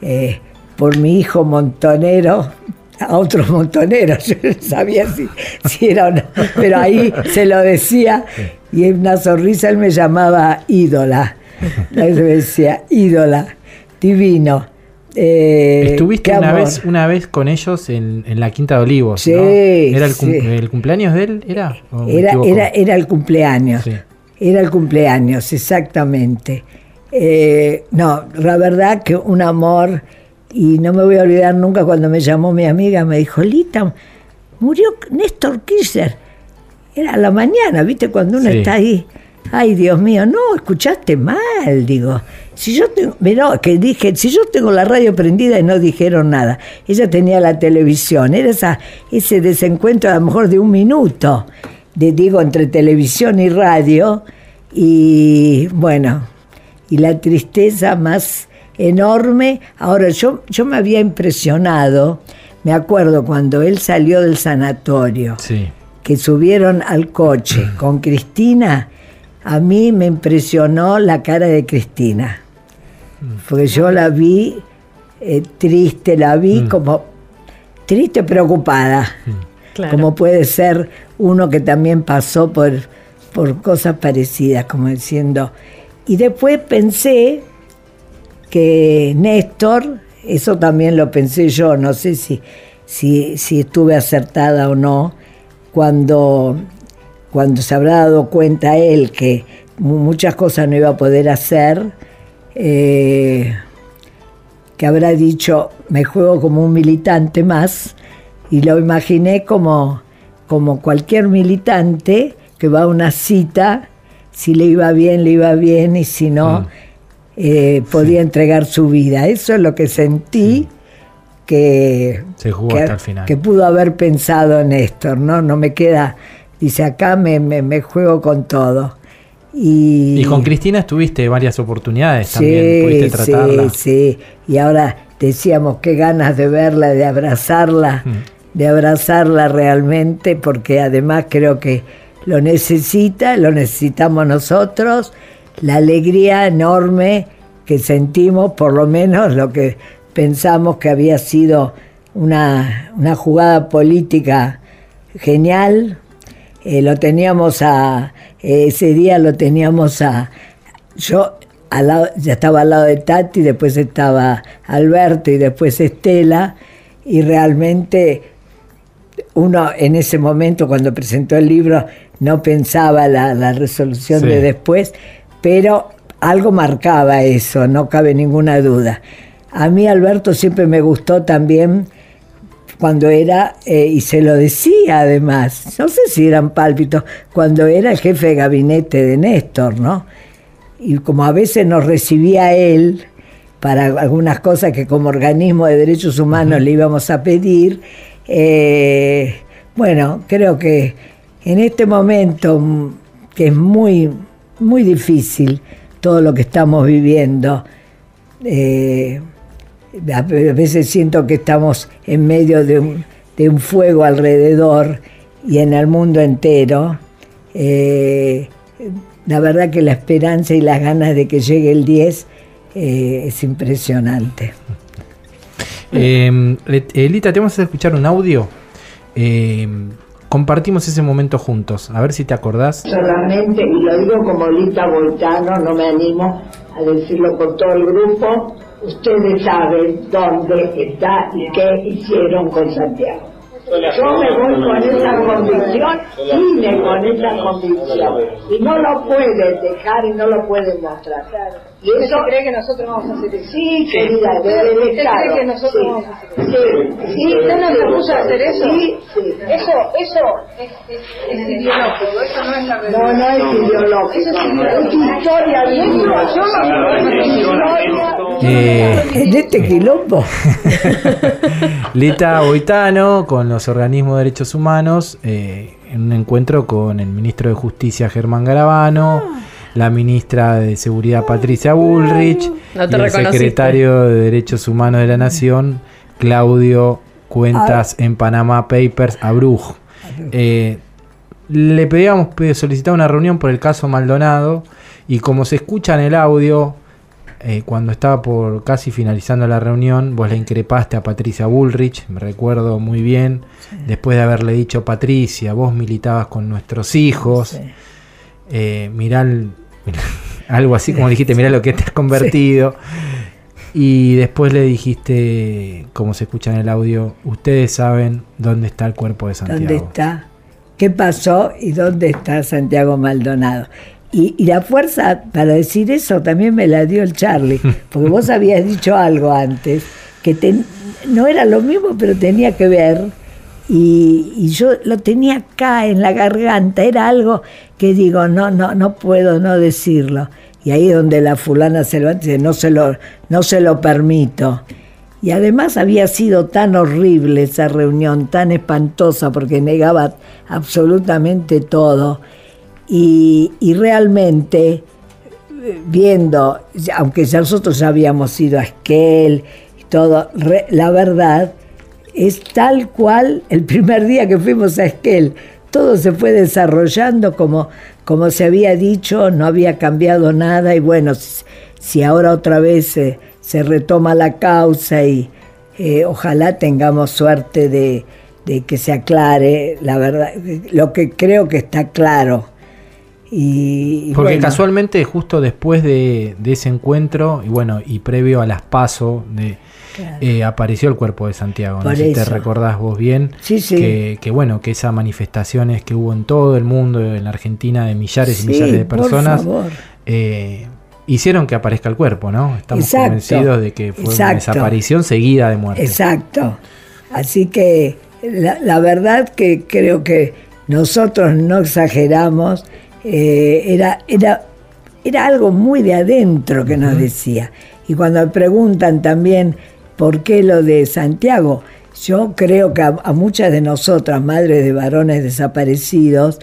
eh, por mi hijo montonero, a otros montoneros. Yo no sabía si, si era o no, pero ahí se lo decía y en una sonrisa él me llamaba ídola. Él me decía ídola, divino. Eh, Estuviste una amor. vez, una vez con ellos en, en la Quinta de Olivos. Sí, ¿no? ¿Era el, cum- sí. el cumpleaños de él? ¿Era? ¿O me Era, era, era el cumpleaños. Sí. Era el cumpleaños, exactamente. Eh, no, la verdad que un amor, y no me voy a olvidar nunca cuando me llamó mi amiga, me dijo, Lita, murió Néstor Kirchner. Era a la mañana, ¿viste? Cuando uno Sí. está ahí. Ay, Dios mío, no, escuchaste mal, digo. Si yo tengo, que dije, si yo tengo la radio prendida y no dijeron nada. Ella tenía la televisión, era esa, ese desencuentro a lo mejor de un minuto, de, digo, entre televisión y radio. Y bueno, y la tristeza más enorme. Ahora, yo, yo me había impresionado, me acuerdo cuando él salió del sanatorio Sí. que subieron al coche con Cristina, a mí me impresionó la cara de Cristina. Porque yo la vi eh, triste, la vi como triste, preocupada. Claro. Como puede ser uno que también pasó por, por cosas parecidas, como diciendo. Y después pensé que Néstor, eso también lo pensé yo, no sé si, si, estuve acertada o no, cuando, cuando se habrá dado cuenta él que mu- muchas cosas no iba a poder hacer, eh, que habrá dicho, me juego como un militante más, y lo imaginé como, como cualquier militante que va a una cita, si le iba bien, le iba bien, y si no, Mm. Eh, podía entregar su vida. Eso es lo que sentí que, Se jugó que, hasta el final. que pudo haber pensado Néstor, ¿no? No me queda, dice, acá me, me, me juego con todo. Y, Y con Cristina estuviste varias oportunidades también. Pudiste Sí, tratarla. sí, sí. Y ahora decíamos qué ganas de verla, de abrazarla, Mm. de abrazarla realmente, porque además creo que lo necesita, lo necesitamos nosotros, la alegría enorme que sentimos, por lo menos lo que pensamos que había sido una, una jugada política genial. Eh, lo teníamos a, eh, ese día lo teníamos a, yo al lado, ya estaba al lado de Tati, después estaba Alberto y después Estela, y realmente uno en ese momento cuando presentó el libro no pensaba la, la resolución Sí. de después, pero algo marcaba eso, no cabe ninguna duda. A mí Alberto siempre me gustó también cuando era, eh, y se lo decía además, no sé si eran pálpitos, cuando era el jefe de gabinete de Néstor, ¿no? Y como a veces nos recibía él para algunas cosas que como organismo de derechos humanos le íbamos a pedir, eh, bueno, creo que en este momento mm, que es muy, muy difícil todo lo que estamos viviendo, eh, a veces siento que estamos en medio de un, fuego alrededor y en el mundo entero. Eh, la verdad que la esperanza y las ganas de que llegue el 10 eh, es impresionante. Elita, te vamos a escuchar un audio. Compartimos ese momento juntos. A ver si te acordás. Solamente, y lo digo como Lita Voltano, no me animo a decirlo con todo el grupo, ustedes saben dónde está y qué hicieron con Santiago. Yo me voy con esa convicción, vine con esa convicción, y no lo pueden dejar y no lo pueden mostrar. Y eso cree que nosotros vamos a hacer eso? Sí, querida, desde el ¿Usted cree que nosotros sí. vamos a hacer eso? Sí, sí, ¿Usted nos sí. propuso hacer eso? Sí, sí. Eso, eso es, es, es ideológico, eso no es la realidad. No, no es ideológico. Eso es Es ideológico. historia viva. Yo no Eh, En este quilombo. Lita Boitano con los organismos de derechos humanos eh, en un encuentro con el ministro de Justicia Germán Garabano, la ministra de Seguridad Patricia Bullrich No te y el secretario de Derechos Humanos de la Nación, Claudio Cuentas en Panama Papers, Abruj. Eh, le pedíamos, pe- solicitar una reunión por el caso Maldonado y como se escucha en el audio, eh, cuando estaba por casi finalizando la reunión, vos le increpaste a Patricia Bullrich, me recuerdo muy bien, después de haberle dicho, Patricia, vos militabas con nuestros hijos, Sí. Eh, mirá, el- algo así como dijiste, mirá lo que te has convertido. Y después le dijiste, como se escucha en el audio, ustedes saben dónde está el cuerpo de Santiago. ¿Dónde está? ¿Qué pasó y dónde está Santiago Maldonado? Y, y la fuerza para decir eso también me la dio el Charlie, porque vos habías dicho algo antes, que ten- no era lo mismo, pero tenía que ver, y, yo lo tenía acá en la garganta, era algo que digo, no, no, no puedo no decirlo. Y ahí donde la fulana se y dice, no se lo, no se lo permito. Y además había sido tan horrible esa reunión, tan espantosa, porque negaba absolutamente todo. Y, y realmente, viendo, aunque nosotros ya habíamos ido a Esquel y todo, la verdad es tal cual el primer día que fuimos a Esquel. Todo se fue desarrollando como, como se había dicho, no había cambiado nada y bueno, si, si ahora otra vez se, se retoma la causa y eh, ojalá tengamos suerte de, de que se aclare, la verdad, lo que creo que está claro. Y, y Porque bueno, casualmente justo después de, de ese encuentro y bueno y previo a las paso de eh, apareció el cuerpo de Santiago. Por no sé si te recordás vos bien Sí, sí. Que, que bueno que esas manifestaciones que hubo en todo el mundo en la Argentina de millares y millares de personas eh, hicieron que aparezca el cuerpo, ¿no? Estamos Exacto, convencidos de que fue una desaparición seguida de muerte. Exacto. Así que la, la verdad que creo que nosotros no exageramos, eh, era, era, era algo muy de adentro que nos decía. Y cuando preguntan también por qué lo de Santiago, yo creo que a, a muchas de nosotras, madres de varones desaparecidos,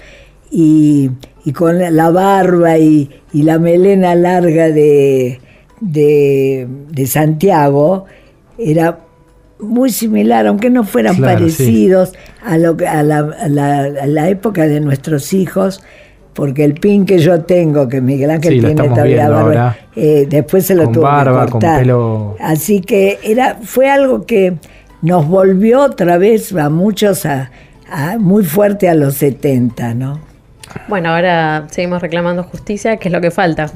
y, y con la barba y, y la melena larga de, de, de Santiago, era muy similar, aunque no fueran Claro, parecidos a, lo, que- a, la, a la- a la época de nuestros hijos, porque el pin que yo tengo, que Miguel Ángel Sí, tiene todavía barba, ahora. eh, después se lo Con tuvo barba, que con cortar. pelo- Así que era, fue algo que nos volvió otra vez a muchos a, a- muy fuerte a los 70, ¿no? Bueno, ahora seguimos reclamando justicia, que es lo que falta.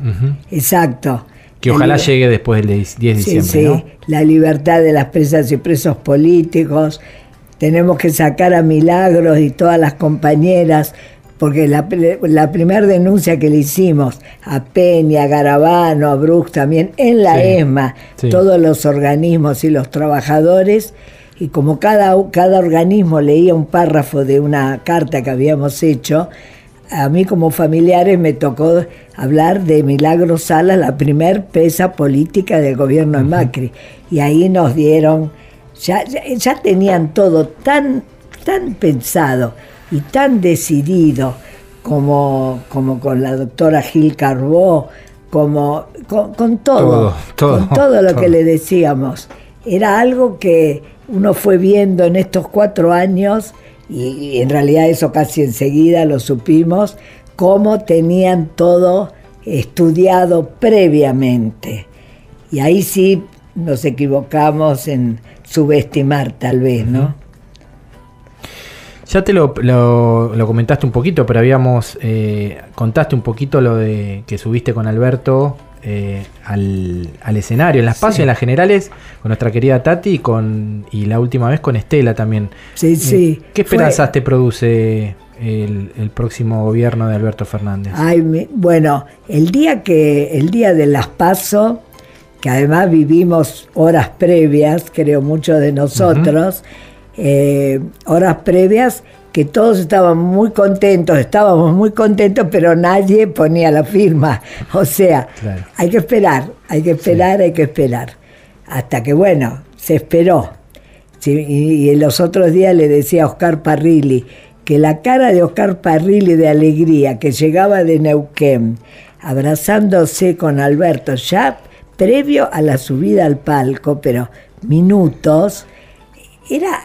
Exacto. Que ojalá llegue después del 10 de Sí, diciembre, sí, ¿no? la libertad de las presas y presos políticos. Tenemos que sacar a Milagros y todas las compañeras, porque la, primera denuncia que le hicimos a Peña, a Garabano, a Brooks también, en la Sí, ESMA, sí. todos los organismos y los trabajadores, y como cada, cada organismo leía un párrafo de una carta que habíamos hecho, a mí como familiares me tocó hablar de Milagro Sala, la primer pesa política del gobierno de Macri. Y ahí nos dieron, ya, ya, ya tenían todo tan, tan pensado y tan decidido como, como con la doctora Gil Carbó, como con, con todo, Todo, todo, con todo lo todo. que le decíamos. Era algo que uno fue viendo en estos cuatro años, y, y en realidad eso casi enseguida lo supimos, cómo tenían todo estudiado previamente. Y ahí sí nos equivocamos en subestimar tal vez, ¿no? Ya te lo, lo- lo comentaste un poquito, pero habíamos. eh, contaste un poquito lo de que subiste con Alberto eh, al, al escenario, en las pasos y en las generales, con nuestra querida Tati y, con, y la última vez con Estela también. Sí, Eh, sí. ¿Qué Fue- esperanzas te produce el, el próximo gobierno de Alberto Fernández? Ay, mi- bueno, el día que el día de las paso, que además vivimos horas previas, creo muchos de nosotros, eh, horas previas que todos estaban muy contentos, estábamos muy contentos, pero nadie ponía la firma. O sea, Claro. hay que esperar, hay que esperar, hay que esperar. Hasta que, bueno, se esperó. Sí, y en los otros días le decía a Oscar Parrilli que la cara de Oscar Parrilli de alegría que llegaba de Neuquén, abrazándose con Alberto, ya previo a la subida al palco, pero minutos, era,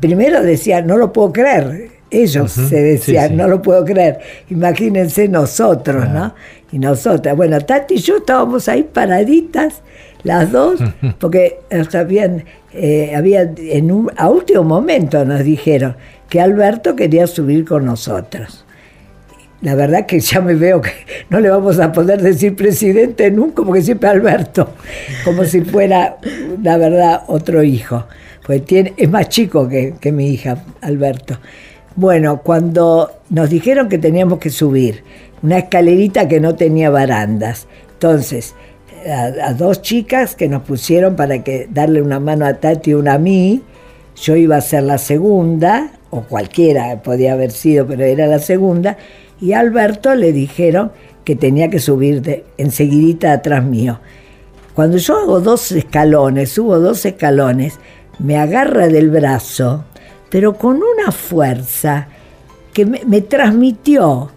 primero decía, no lo puedo creer, Ellos se decían, sí, sí. no lo puedo creer. Imagínense nosotros, ¿no? Y nosotras. Bueno, Tati y yo estábamos ahí paraditas, las dos, porque nos habían, eh, había en un, a último momento nos dijeron que Alberto quería subir con nosotros. La verdad que ya me veo que no le vamos a poder decir presidente nunca, porque siempre Alberto, como si fuera, la verdad, otro hijo. Pues es más chico que, mi hija, Alberto. Bueno, cuando nos dijeron que teníamos que subir una escalerita que no tenía barandas, entonces a, a dos chicas que nos pusieron para que darle una mano a Tati y una a mí, yo iba a ser la segunda, o cualquiera podía haber sido, pero era la segunda, y a Alberto le dijeron que tenía que subir de, enseguidita atrás mío. Cuando yo hago dos escalones, subo dos escalones, me agarra del brazo, pero con una fuerza que me, me transmitió,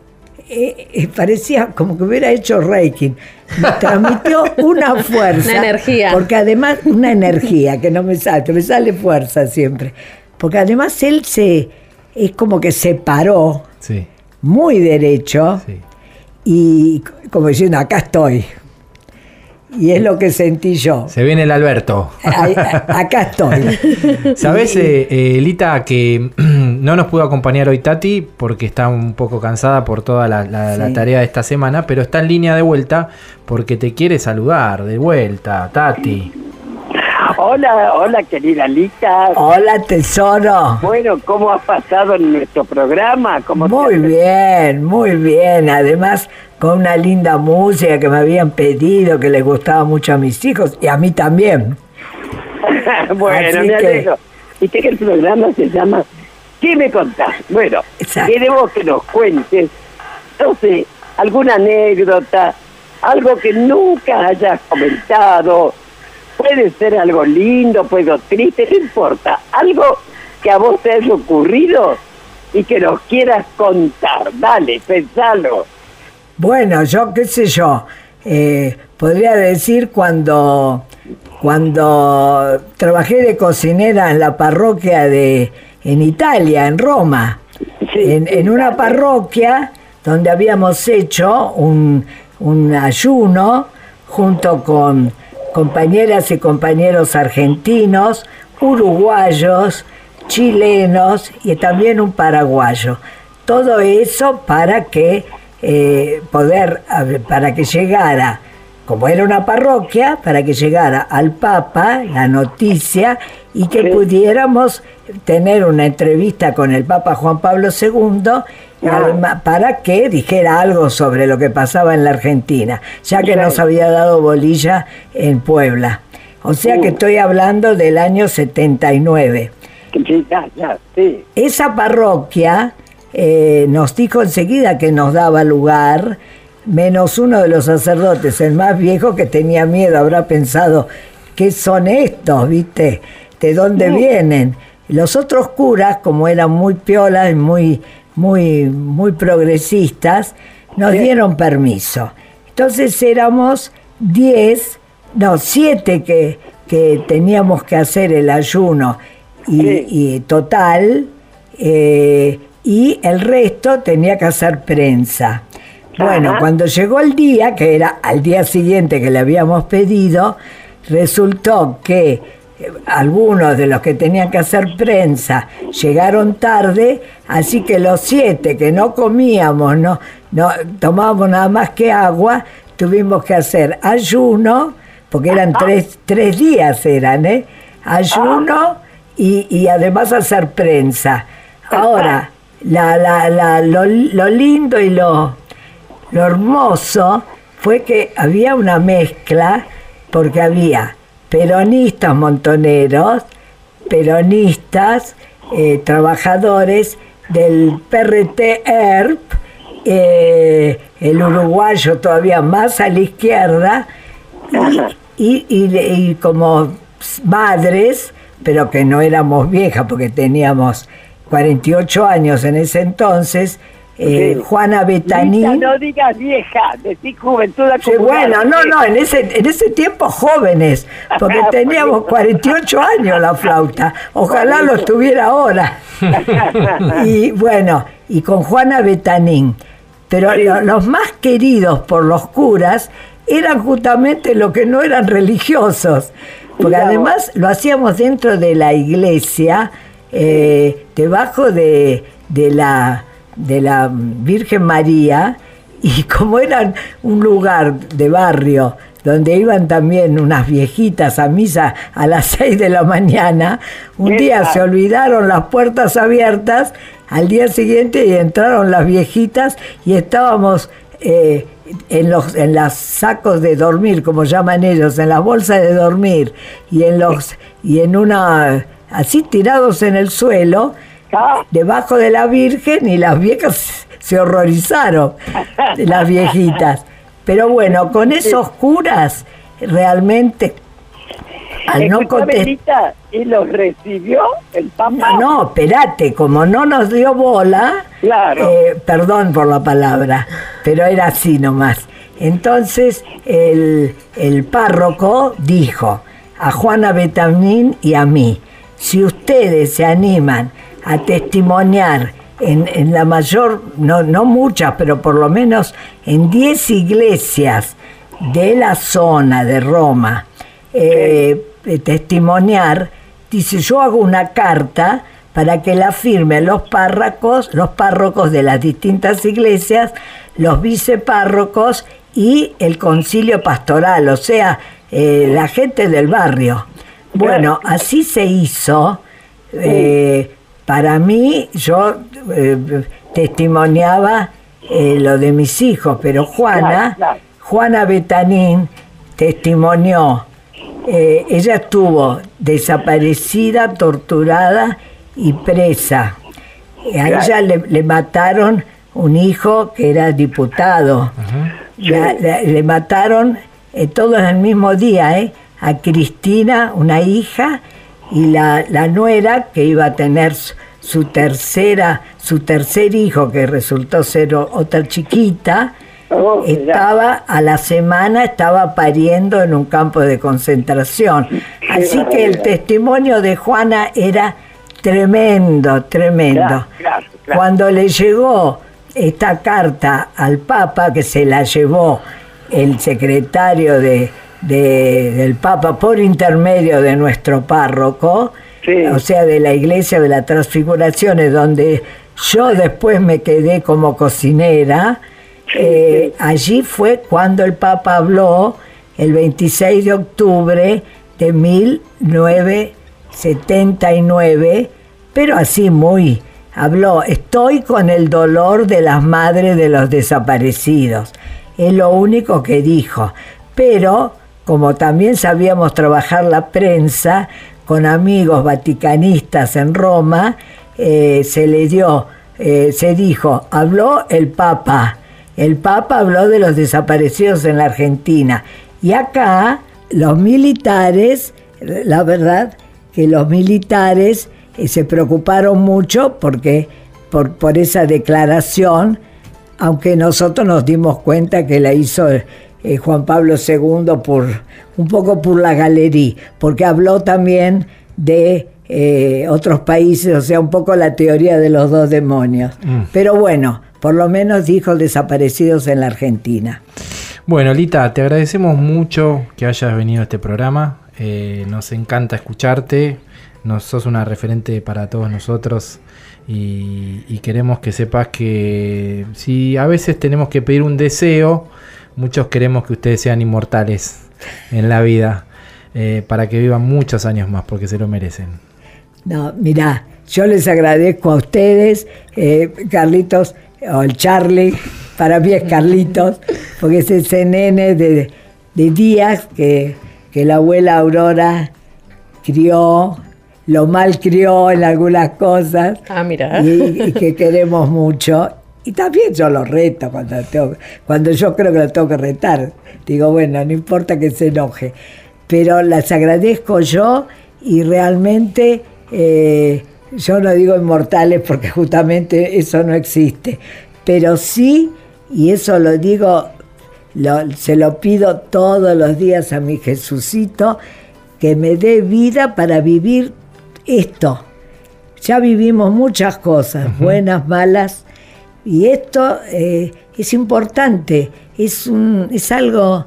eh, eh, parecía como que hubiera hecho Reiki, me transmitió una fuerza. Una energía. Porque además, una energía que no me sale, que me sale fuerza siempre. Porque además él se, es como que se paró Sí, muy derecho sí. y como diciendo, acá estoy. Y es lo que sentí yo. Se viene el Alberto. Ahí- acá estoy. Sabes, eh, eh, Lita, que no nos pudo acompañar hoy Tati porque está un poco cansada por toda la, la- la tarea de esta semana, pero está en línea de vuelta porque te quiere saludar de vuelta, Tati. Hola, hola querida Lita. Hola, tesoro. Bueno, ¿cómo has pasado en nuestro programa? ¿Cómo Muy bien, muy bien. Además, con una linda música que me habían pedido, que les gustaba mucho a mis hijos y a mí también. bueno, Así me que- alegro. Viste que el programa se llama ¿Qué me contás? Bueno, Exacto. queremos que nos cuentes, no sé, alguna anécdota, algo que nunca hayas comentado. Puede ser algo lindo, puede ser triste, no importa. Algo que a vos te haya ocurrido y que nos quieras contar. Dale, pensalo. Bueno, yo qué sé yo, eh, podría decir cuando, cuando trabajé de cocinera en la parroquia de, en Italia, en Roma, Sí, en, en una parroquia donde habíamos hecho un, un ayuno junto con compañeras y compañeros argentinos, uruguayos, chilenos y también un paraguayo. Todo eso para que eh, poder, para que llegara, como era una parroquia, para que llegara al Papa la noticia y que pudiéramos tener una entrevista con el Papa Juan Pablo II. Además, para que dijera algo sobre lo que pasaba en la Argentina, ya que Sí. nos había dado bolilla en Puebla. O sea que estoy hablando del año 79. Sí, ya, ya, sí. Esa parroquia eh, nos dijo enseguida que nos daba lugar, menos uno de los sacerdotes, el más viejo que tenía miedo, habrá pensado, ¿qué son estos, viste? ¿De dónde vienen? Los otros curas, como eran muy piolas y muy, muy, muy progresistas, nos dieron permiso. Entonces éramos 10, no, 7 que, que teníamos que hacer el ayuno y, Sí. y total, eh, y el resto tenía que hacer prensa. Bueno, Ajá. cuando llegó el día, que era al día siguiente que le habíamos pedido, resultó que algunos de los que tenían que hacer prensa llegaron tarde, así que los siete que no comíamos, no, no tomábamos nada más que agua, tuvimos que hacer ayuno, porque eran tres, tres días eran, ¿eh? Ayuno y, y además hacer prensa. Ahora, la, la, la- lo, lo lindo y lo, lo hermoso fue que había una mezcla, porque había peronistas montoneros, peronistas, eh, trabajadores del PRT ERP, eh, el uruguayo todavía más a la izquierda, y, y- y como madres, pero que no éramos viejas porque teníamos 48 años en ese entonces, eh, Sí. Juana Betaní. Lita, no digas vieja, decís juventud acumulada. bueno, no, no, en ese, en ese tiempo jóvenes, porque teníamos 48 años la flauta. Ojalá lo estuviera ahora. y bueno, y con Juana Betanín. Pero lo- los más queridos por los curas eran justamente los que no eran religiosos. Porque además lo hacíamos dentro de la iglesia, eh, debajo de, de la, de la Virgen María, y como eran un lugar de barrio donde iban también unas viejitas a misa a las 6 de la mañana, un día se olvidaron las puertas abiertas, al día siguiente y entraron las viejitas y estábamos eh, en los en los sacos de dormir, como llaman ellos, en las bolsas de dormir y en los y en una así tirados en el suelo debajo de la Virgen y las viejas se horrorizaron, las viejitas. Pero bueno, con esos curas realmente al no contestar... ¿Y los recibió el Papa? No, no, espérate, como no nos dio bola, Claro. eh, perdón por la palabra, pero era así nomás. Entonces el, el párroco dijo a Juana Betamín y a mí, si ustedes se animan a testimoniar en, en la mayor, no, no muchas, pero por lo menos en 10 iglesias de la zona de Roma, eh, eh, testimoniar, dice, yo hago una carta para que la firmen los párrocos, los párrocos de las distintas iglesias, los vicepárrocos y el concilio pastoral, o sea, eh, la gente del barrio. Bueno, así se hizo. eh, para mí, yo eh, testimoniaba eh, lo de mis hijos, pero Juana, Claro, claro. Juana Betanín testimonió eh, ella estuvo desaparecida, torturada y presa. A ella le, le mataron un hijo que era diputado. La- la- le mataron eh, todos en el mismo día, ¿eh? A Cristina, una hija, y la, la nuera que iba a tener su, tercera, su tercer hijo, que resultó ser otra chiquita, Oh, estaba a la semana estaba pariendo en un campo de concentración. Así que el testimonio de Juana era tremendo, tremendo. Claro, claro, claro. Cuando le llegó esta carta al Papa, que se la llevó el secretario de, de- del Papa por intermedio de nuestro párroco, Sí. o sea, de la iglesia de las transfiguraciones, donde yo después me quedé como cocinera, eh, allí fue cuando el Papa habló el 26 de octubre de 1979, pero así muy, habló, estoy con el dolor de las madres de los desaparecidos. Es lo único que dijo. Pero, como también sabíamos trabajar la prensa, con amigos vaticanistas en Roma, eh, se le dio, eh, se dijo, habló el Papa. El Papa habló de los desaparecidos en la Argentina. Y acá los militares, la verdad que los militares eh, se preocuparon mucho porque por, por esa declaración, aunque nosotros nos dimos cuenta que la hizo eh, Juan Pablo II por un poco por la galería, porque habló también de eh, otros países, o sea, un poco la teoría de los dos demonios. Pero bueno, por lo menos dijo desaparecidos en la Argentina. Bueno, Lita, te agradecemos mucho que hayas venido a este programa. Eh, nos encanta escucharte. Nos sos una referente para todos nosotros. Y, y queremos que sepas que si a veces tenemos que pedir un deseo, muchos queremos que ustedes sean inmortales en la vida. eh, para que vivan muchos años más, porque se lo merecen. No, mira, yo les agradezco a ustedes, eh, Carlitos, o el Charlie, para mí es Carlitos, porque es ese nene de, de días que, que la abuela Aurora crió, lo mal crió en algunas cosas, Ah, mira. y, y que queremos mucho. Y también yo lo reto cuando, tengo- cuando yo creo que lo tengo que retar. Digo, bueno, no importa que se enoje. Pero las agradezco yo y realmente eh, yo no digo inmortales porque justamente eso no existe. Pero sí, y eso lo digo, lo- se lo pido todos los días a mi Jesucito, que me dé vida para vivir esto, ya vivimos muchas cosas, buenas, malas, y esto eh, es importante, es, un, es algo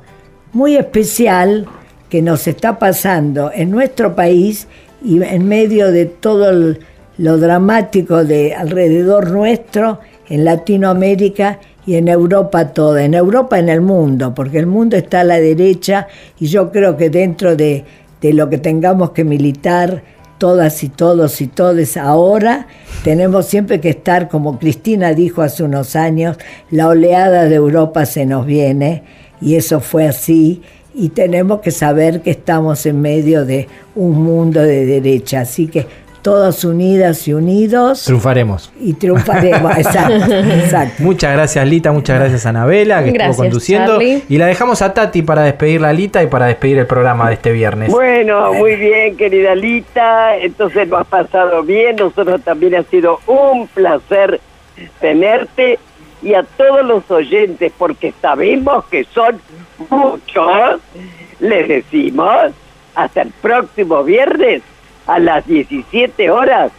muy especial que nos está pasando en nuestro país y en medio de todo lo dramático de alrededor nuestro, en Latinoamérica y en Europa toda, en Europa en el mundo, porque el mundo está a la derecha y yo creo que dentro de, de lo que tengamos que militar, todas y todos y todes. Ahora, tenemos siempre que estar, como Cristina dijo hace unos años, la oleada de Europa se nos viene y eso fue así y tenemos que saber que estamos en medio de un mundo de derecha, así que todos unidas y unidos Triunfaremos. y triunfaremos. exacto, exacto. Muchas gracias Lita, muchas gracias Anabela que Gracias, estuvo conduciendo. Charlie. Y la dejamos a Tati para despedir la Lita y para despedir el programa de este viernes. Bueno, muy bien, querida Lita. Entonces lo has pasado bien. Nosotros también ha sido un placer tenerte y a todos los oyentes, porque sabemos que son muchos, les decimos hasta el próximo viernes a las 17 horas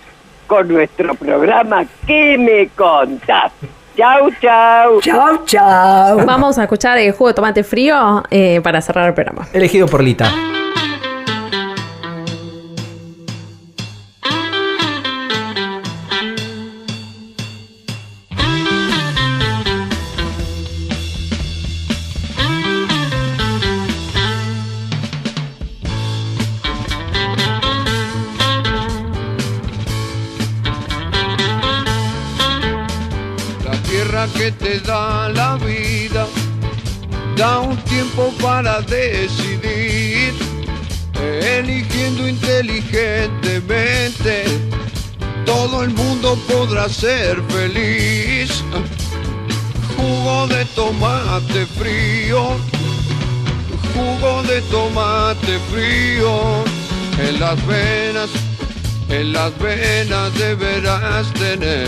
con nuestro programa ¿Qué me contás? Chau, chau. Chao, chao. Vamos a escuchar el jugo de tomate frío eh, para cerrar el programa. Elegido por Lita. Da la vida da un tiempo para decidir, eligiendo inteligentemente. Todo el mundo podrá ser feliz. Jugo de tomate frío, jugo de tomate frío en las venas, en las venas deberás tener.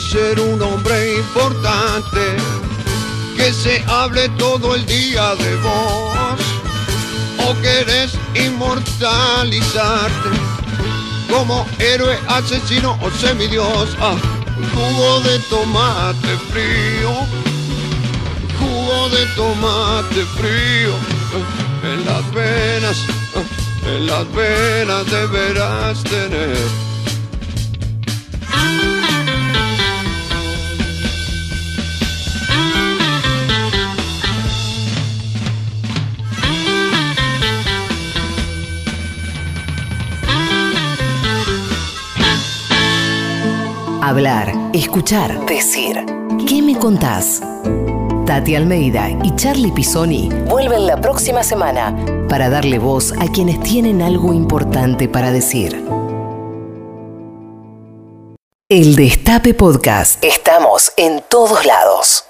Ser un hombre importante, que se hable todo el día de vos, o querés inmortalizarte como héroe, asesino o semidios, ah, jugo de tomate frío, jugo de tomate frío, en las venas, en las venas deberás tener. Hablar, escuchar, decir. ¿Qué me contás? Tati Almeida y Charlie Pisoni vuelven la próxima semana para darle voz a quienes tienen algo importante para decir. El Destape Podcast. Estamos en todos lados.